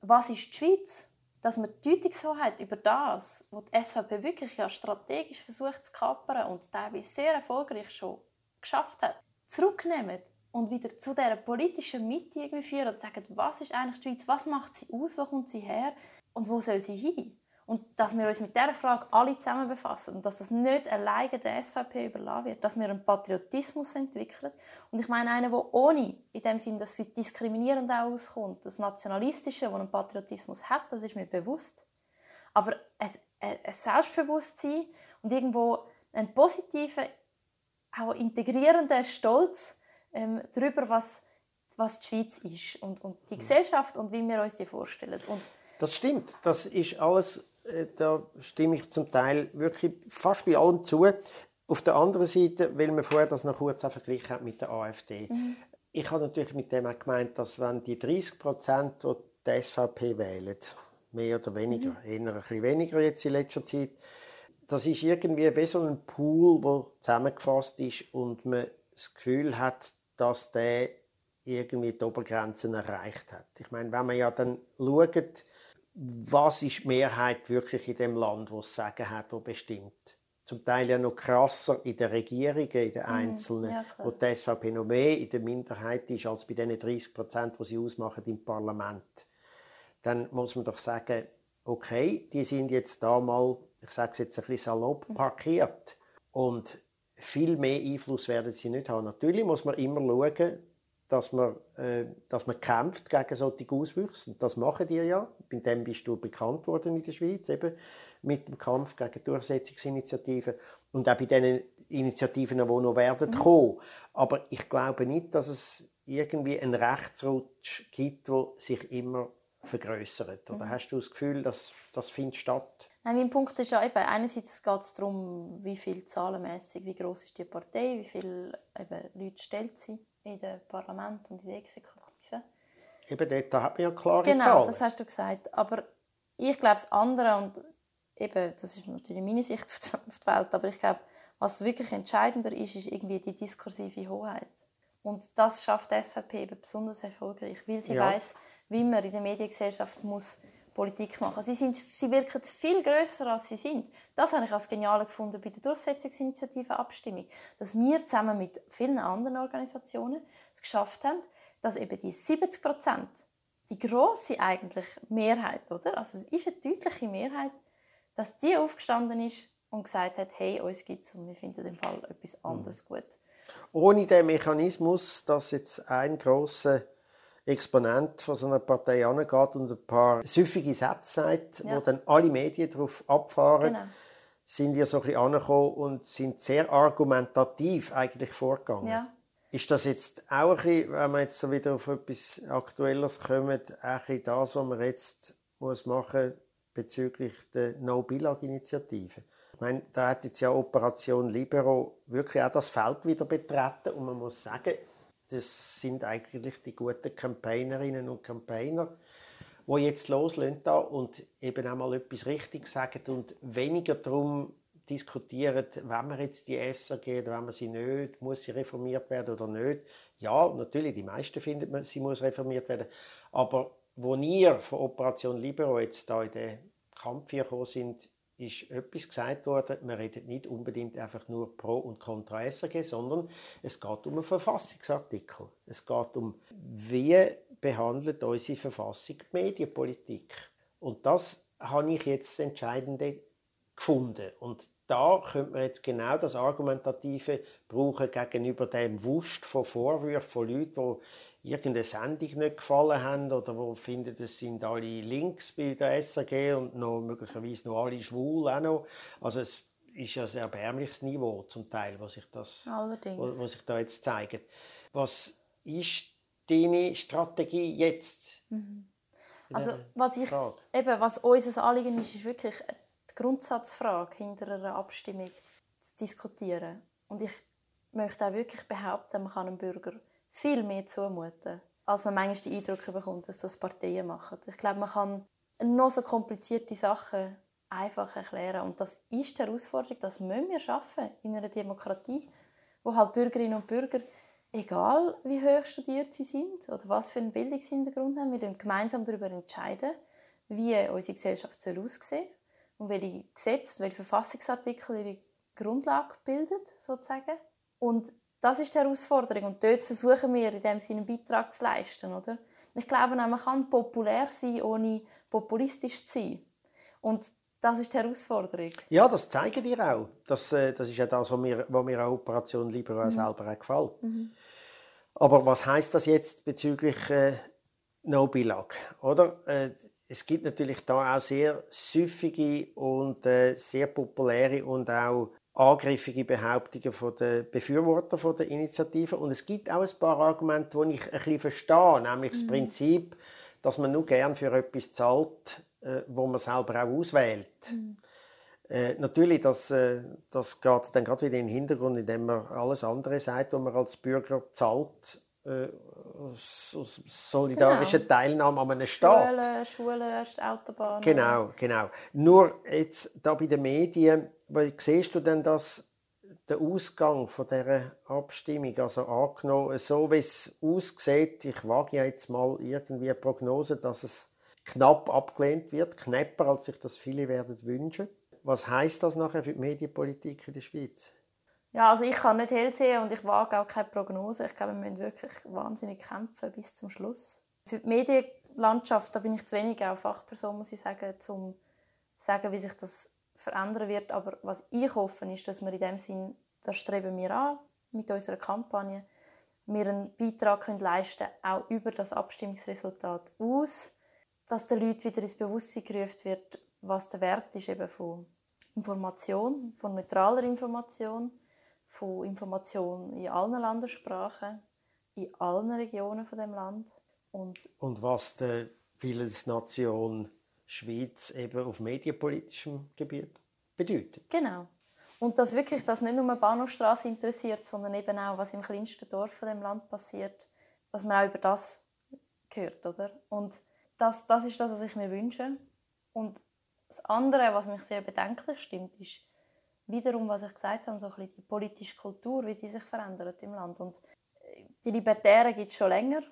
was ist die Schweiz? Dass wir die Deutungshoheit über das, was die SVP wirklich ja strategisch versucht zu kapern und teilweise sehr erfolgreich schon geschafft hat, zurücknehmen und wieder zu dieser politischen Mitte irgendwie führen und sagen, was ist eigentlich die Schweiz, was macht sie aus, wo kommt sie her und wo soll sie hin? Und dass wir uns mit dieser Frage alle zusammen befassen und dass das nicht alleine der SVP überlassen wird, dass wir einen Patriotismus entwickeln. Und ich meine einen, der ohne, in dem Sinn, dass es diskriminierend auch auskommt, das Nationalistische, das einen Patriotismus hat, das ist mir bewusst. Aber ein ein Selbstbewusstsein und irgendwo einen positiven, auch integrierenden Stolz ähm, darüber, was, was die Schweiz ist und, und die Gesellschaft und wie wir uns die vorstellen. Und Das stimmt. Das ist alles, äh, da stimme ich zum Teil wirklich fast bei allem zu. Auf der anderen Seite, weil wir vorher das noch kurz verglichen haben mit der AfD. Ich habe natürlich mit dem auch gemeint, dass wenn die 30 Prozent, die die SVP wählen, mehr oder weniger, eher ein bisschen weniger jetzt in letzter Zeit, das ist irgendwie wie so ein Pool, der zusammengefasst ist und man das Gefühl hat, dass der irgendwie die Obergrenzen erreicht hat. Ich meine, wenn man ja dann schaut, was ist die Mehrheit wirklich in dem Land, wo es Sagen hat, wo bestimmt. Zum Teil ja noch krasser in den Regierungen, in den einzelnen, ja, wo die SVP noch mehr in der Minderheit ist als bei den 30 Prozent, die sie ausmachen im Parlament. Dann muss man doch sagen, okay, die sind jetzt da mal, ich sage es jetzt ein bisschen salopp, parkiert. Und viel mehr Einfluss werden sie nicht haben. Natürlich muss man immer schauen, dass man, äh, dass man kämpft gegen solche Auswüchse. Und das machen die ja. Bei dem bist du bekannt worden in der Schweiz, eben mit dem Kampf gegen Durchsetzungsinitiativen. Und auch bei diesen Initiativen, die noch werden mhm. kommen. Aber ich glaube nicht, dass es irgendwie einen Rechtsrutsch gibt, der sich immer vergrößert. Oder mhm. hast du das Gefühl, dass das findet statt? Nein, mein Punkt ist ja eben, einerseits geht es darum, wie viel zahlenmäßig, wie groß ist die Partei, wie viele eben, Leute stellt sie in dem Parlament und in der Exekutive. Eben dort hat man ja klare genau, Zahlen. Genau, das hast du gesagt. Aber ich glaube, das andere, und eben, das ist natürlich meine Sicht auf die Welt, aber ich glaube, was wirklich entscheidender ist, ist irgendwie die diskursive Hoheit. Und das schafft die SVP eben besonders erfolgreich, weil sie ja. weiß, wie man in der Mediengesellschaft muss Politik machen. Sie, sind, sie wirken viel größer als sie sind. Das habe ich als genial gefunden bei der Durchsetzungsinitiative Abstimmung, dass wir zusammen mit vielen anderen Organisationen es geschafft haben, dass eben die 70 Prozent, die große eigentlich Mehrheit, oder? Also es ist eine deutliche Mehrheit, dass die aufgestanden ist und gesagt hat, hey, uns gibt es und wir finden im Fall etwas mhm. anderes gut. Ohne den Mechanismus, dass jetzt ein großer Exponent von so einer Partei angeht und ein paar süffige Sätze sagt, ja. wo dann alle Medien darauf abfahren, genau. sind wir so ein bisschen angekommen und sind sehr argumentativ eigentlich vorgegangen. Ja. Ist das jetzt auch ein bisschen, wenn wir jetzt so wieder auf etwas Aktuelles kommen, ein bisschen das, was man jetzt muss machen bezüglich der No-Billag-Initiative? Ich meine, da hat jetzt ja Operation Libero wirklich auch das Feld wieder betreten und man muss sagen, das sind eigentlich die guten Campaignerinnen und Campaigner, die jetzt loslösen da und eben auch mal etwas richtig sagen und weniger darum diskutieren, wenn man jetzt die SRG oder wenn man sie nicht, muss sie reformiert werden oder nicht. Ja, natürlich, die meisten finden, sie muss reformiert werden. Aber wo ihr von Operation Libero jetzt da in den Kampf hier gekommen sind, ist etwas gesagt worden, man redet nicht unbedingt einfach nur pro und contra SRG, sondern es geht um einen Verfassungsartikel. Es geht um, wie behandelt unsere Verfassung die Medienpolitik. Und das habe ich jetzt das Entscheidende gefunden. Und da könnte man jetzt genau das Argumentative brauchen gegenüber dem Wust von Vorwürfen von Leuten, die irgendeine Sendung nicht gefallen haben oder wo finden, es sind alle links bei der SAG und noch möglicherweise noch alle schwul auch noch. Also es ist ja ein erbärmliches Niveau zum Teil, was sich das, was, was sich da jetzt zeigt. Was ist deine Strategie jetzt? Mhm. Also was ich eben was unser Anliegen ist, ist wirklich die Grundsatzfrage hinter einer Abstimmung zu diskutieren. Und ich möchte auch wirklich behaupten, man kann einem Bürger viel mehr zumuten, als man manchmal den Eindruck bekommt, dass das Parteien machen. Ich glaube, man kann noch so komplizierte Sachen einfach erklären. Und das ist die Herausforderung, das müssen wir schaffen in einer Demokratie, wo halt Bürgerinnen und Bürger, egal wie hoch studiert sie sind oder was für einen Bildungshintergrund haben, wir gemeinsam darüber entscheiden, wie unsere Gesellschaft soll aussehen und welche Gesetze, welche Verfassungsartikel ihre Grundlage bildet, sozusagen. Und das ist die Herausforderung und dort versuchen wir in dem Sinne einen Beitrag zu leisten, oder? Ich glaube, man kann populär sein, ohne populistisch zu sein. Und das ist die Herausforderung. Ja, das zeigen wir auch. Das, äh, das ist ja das, was mir, was mir an Operation Libero mhm. selber auch gefällt. Mhm. Aber was heißt das jetzt bezüglich äh, No Bilag? Oder? Äh, es gibt natürlich da auch sehr süffige und äh, sehr populäre und auch angriffige Behauptungen von den Befürwortern von der Initiative. Und es gibt auch ein paar Argumente, die ich ein bisschen verstehe, nämlich mhm. das Prinzip, dass man nur gern für etwas zahlt, äh, wo man selber auch auswählt. Mhm. Äh, natürlich, das, äh, das geht dann gerade wieder in den Hintergrund, indem man alles andere sagt, was man als Bürger zahlt, äh, aus, aus solidarischer genau. Teilnahme an einem Staat. Schulen, Schulen, Autobahnen. Genau, genau. Nur jetzt da bei den Medien wie siehst du denn das, den Ausgang von dieser Abstimmung? Also angenommen, so wie es aussieht, ich wage jetzt mal irgendwie eine Prognose, dass es knapp abgelehnt wird, knapper, als sich das viele werden wünschen. Was heißt das nachher für die Medienpolitik in der Schweiz? Ja, also ich kann nicht hell sehen und ich wage auch keine Prognose. Ich glaube, wir müssen wirklich wahnsinnig kämpfen bis zum Schluss. Für die Medienlandschaft da bin ich zu wenig auch Fachperson, muss ich sagen, um zu sagen, wie sich das verändern wird. Aber was ich hoffe, ist, dass wir in dem Sinn, das streben wir an mit unserer Kampagne, wir einen Beitrag können leisten auch über das Abstimmungsresultat aus, dass den Leuten wieder ins Bewusstsein gerufen wird, was der Wert ist eben von Information, von neutraler Information, von Informationen in allen Landessprachen, in allen Regionen von dem Land. Und, Und was die Willensnation Schweiz eben auf medienpolitischem Gebiet bedeutet. genau. Und dass wirklich das nicht nur die Bahnhofstrasse interessiert, sondern eben auch, was im kleinsten Dorf von dem Land passiert, dass man auch über das hört, oder? Und das, das ist das, was ich mir wünsche. Und das andere, was mich sehr bedenklich stimmt, ist wiederum, was ich gesagt habe, so ein bisschen die politische Kultur, wie die sich verändert im Land. Und die Libertären gibt es schon länger.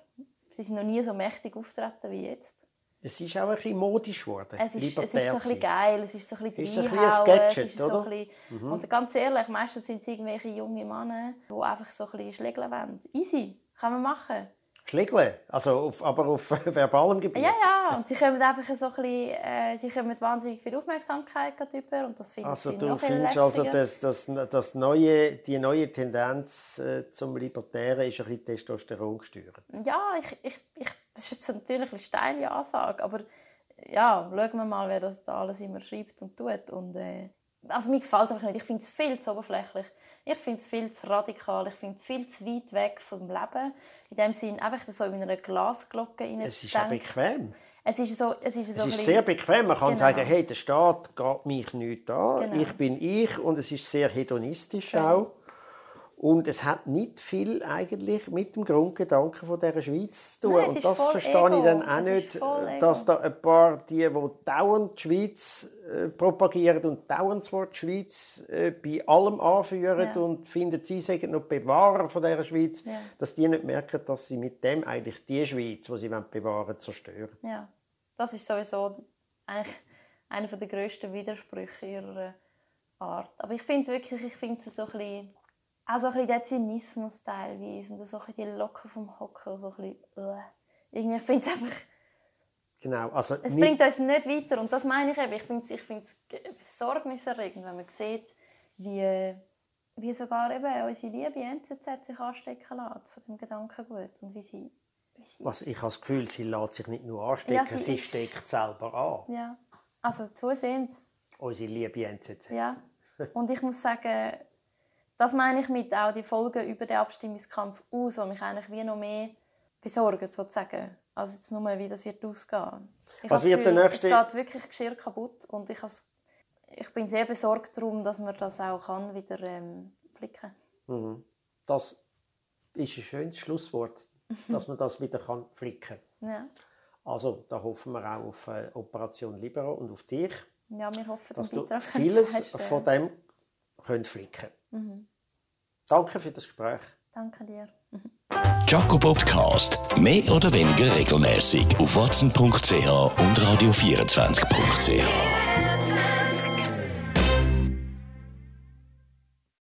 Sie sind noch nie so mächtig auftreten wie jetzt. Es ist auch ein bisschen modisch geworden. Es ist, es ist so ein bisschen geil, es ist so ein bisschen Ist ein bisschen reinhauen, ein es Gadget, ist so oder? ein bisschen, Und ganz ehrlich, meistens sind es irgendwelche junge Männer, die einfach so ein bisschen schlägeln wollen. Easy, kann man machen. Schlägeln, also auf, aber auf verbalem Gebiet. Ja, ja, und sie kommen einfach so ein bisschen, äh, sie kommen wahnsinnig viel Aufmerksamkeit über und das finde Also ich du noch viel findest also, dass, dass neue, die neue Tendenz äh, zum Libertären ist ein bisschen Testosteron gesteuert. Ja, ich, ich, ich, das ist jetzt natürlich eine steile Ansage, aber ja, schauen wir mal, wer das da alles immer schreibt und tut. Und, äh, also mir gefällt es einfach nicht. Ich finde es viel zu oberflächlich. Ich finde es viel zu radikal. Ich finde es viel zu weit weg vom Leben. In dem Sinn einfach so in einer Glasglocke rein Es ist auch bequem. Es ist so, es ist so Es ist bisschen- sehr bequem. Man kann Genau. sagen, hey, der Staat geht mich nicht an. Genau. Ich bin ich und es ist sehr hedonistisch Genau. auch. Und es hat nicht viel eigentlich mit dem Grundgedanken von dieser Schweiz zu tun. Nein, und das verstehe Ego. ich dann auch nicht, äh, dass da ein paar, die, die dauernd die Schweiz äh, propagieren und dauernd das Wort Schweiz äh, bei allem anführen Ja. und finden, sie seien noch Bewahrer von dieser Schweiz, Ja. dass die nicht merken, dass sie mit dem eigentlich die Schweiz, die sie bewahren wollen, zerstören. Ja, das ist sowieso eigentlich einer der grössten Widersprüche ihrer Art. Aber ich finde wirklich, ich finde es so ein bisschen, auch so ein bisschen der Zynismus teilweise und so ein bisschen die Locken vom Hocken, so ein bisschen, äh. irgendwie, ich finde es einfach, Genau, also es bringt uns nicht weiter und das meine ich eben, ich finde es ich finde es besorgniserregend, wenn man sieht, wie, wie sogar eben unsere liebe NZZ sich anstecken lässt von dem Gedankengut und wie sie, wie sie Was, ich habe das Gefühl, sie lässt sich nicht nur anstecken, Ja, sie, sie steckt selber an. ja, also zusehends. Unsere liebe NZZ. Ja. Und ich muss sagen, das meine ich mit auch die Folgen über den Abstimmungskampf aus, die mich eigentlich wie noch mehr besorgen, sozusagen. als jetzt nur, wie das wird ausgehen. Ich Was wird das der Gefühl, nächste- Es geht wirklich Geschirr kaputt und ich, ich bin sehr besorgt darum, dass man das auch kann, wieder ähm, flicken Das ist ein schönes Schlusswort, dass man das wieder kann flicken kann. ja. Also, da hoffen wir auch auf äh, Operation Libero und auf dich, ja, wir hoffen, dass du vieles von dem könnt flicken Mhm. Danke für das Gespräch. Danke dir. Jaco Podcast. Mehr oder weniger regelmäßig auf watson.ch und radio24.ch.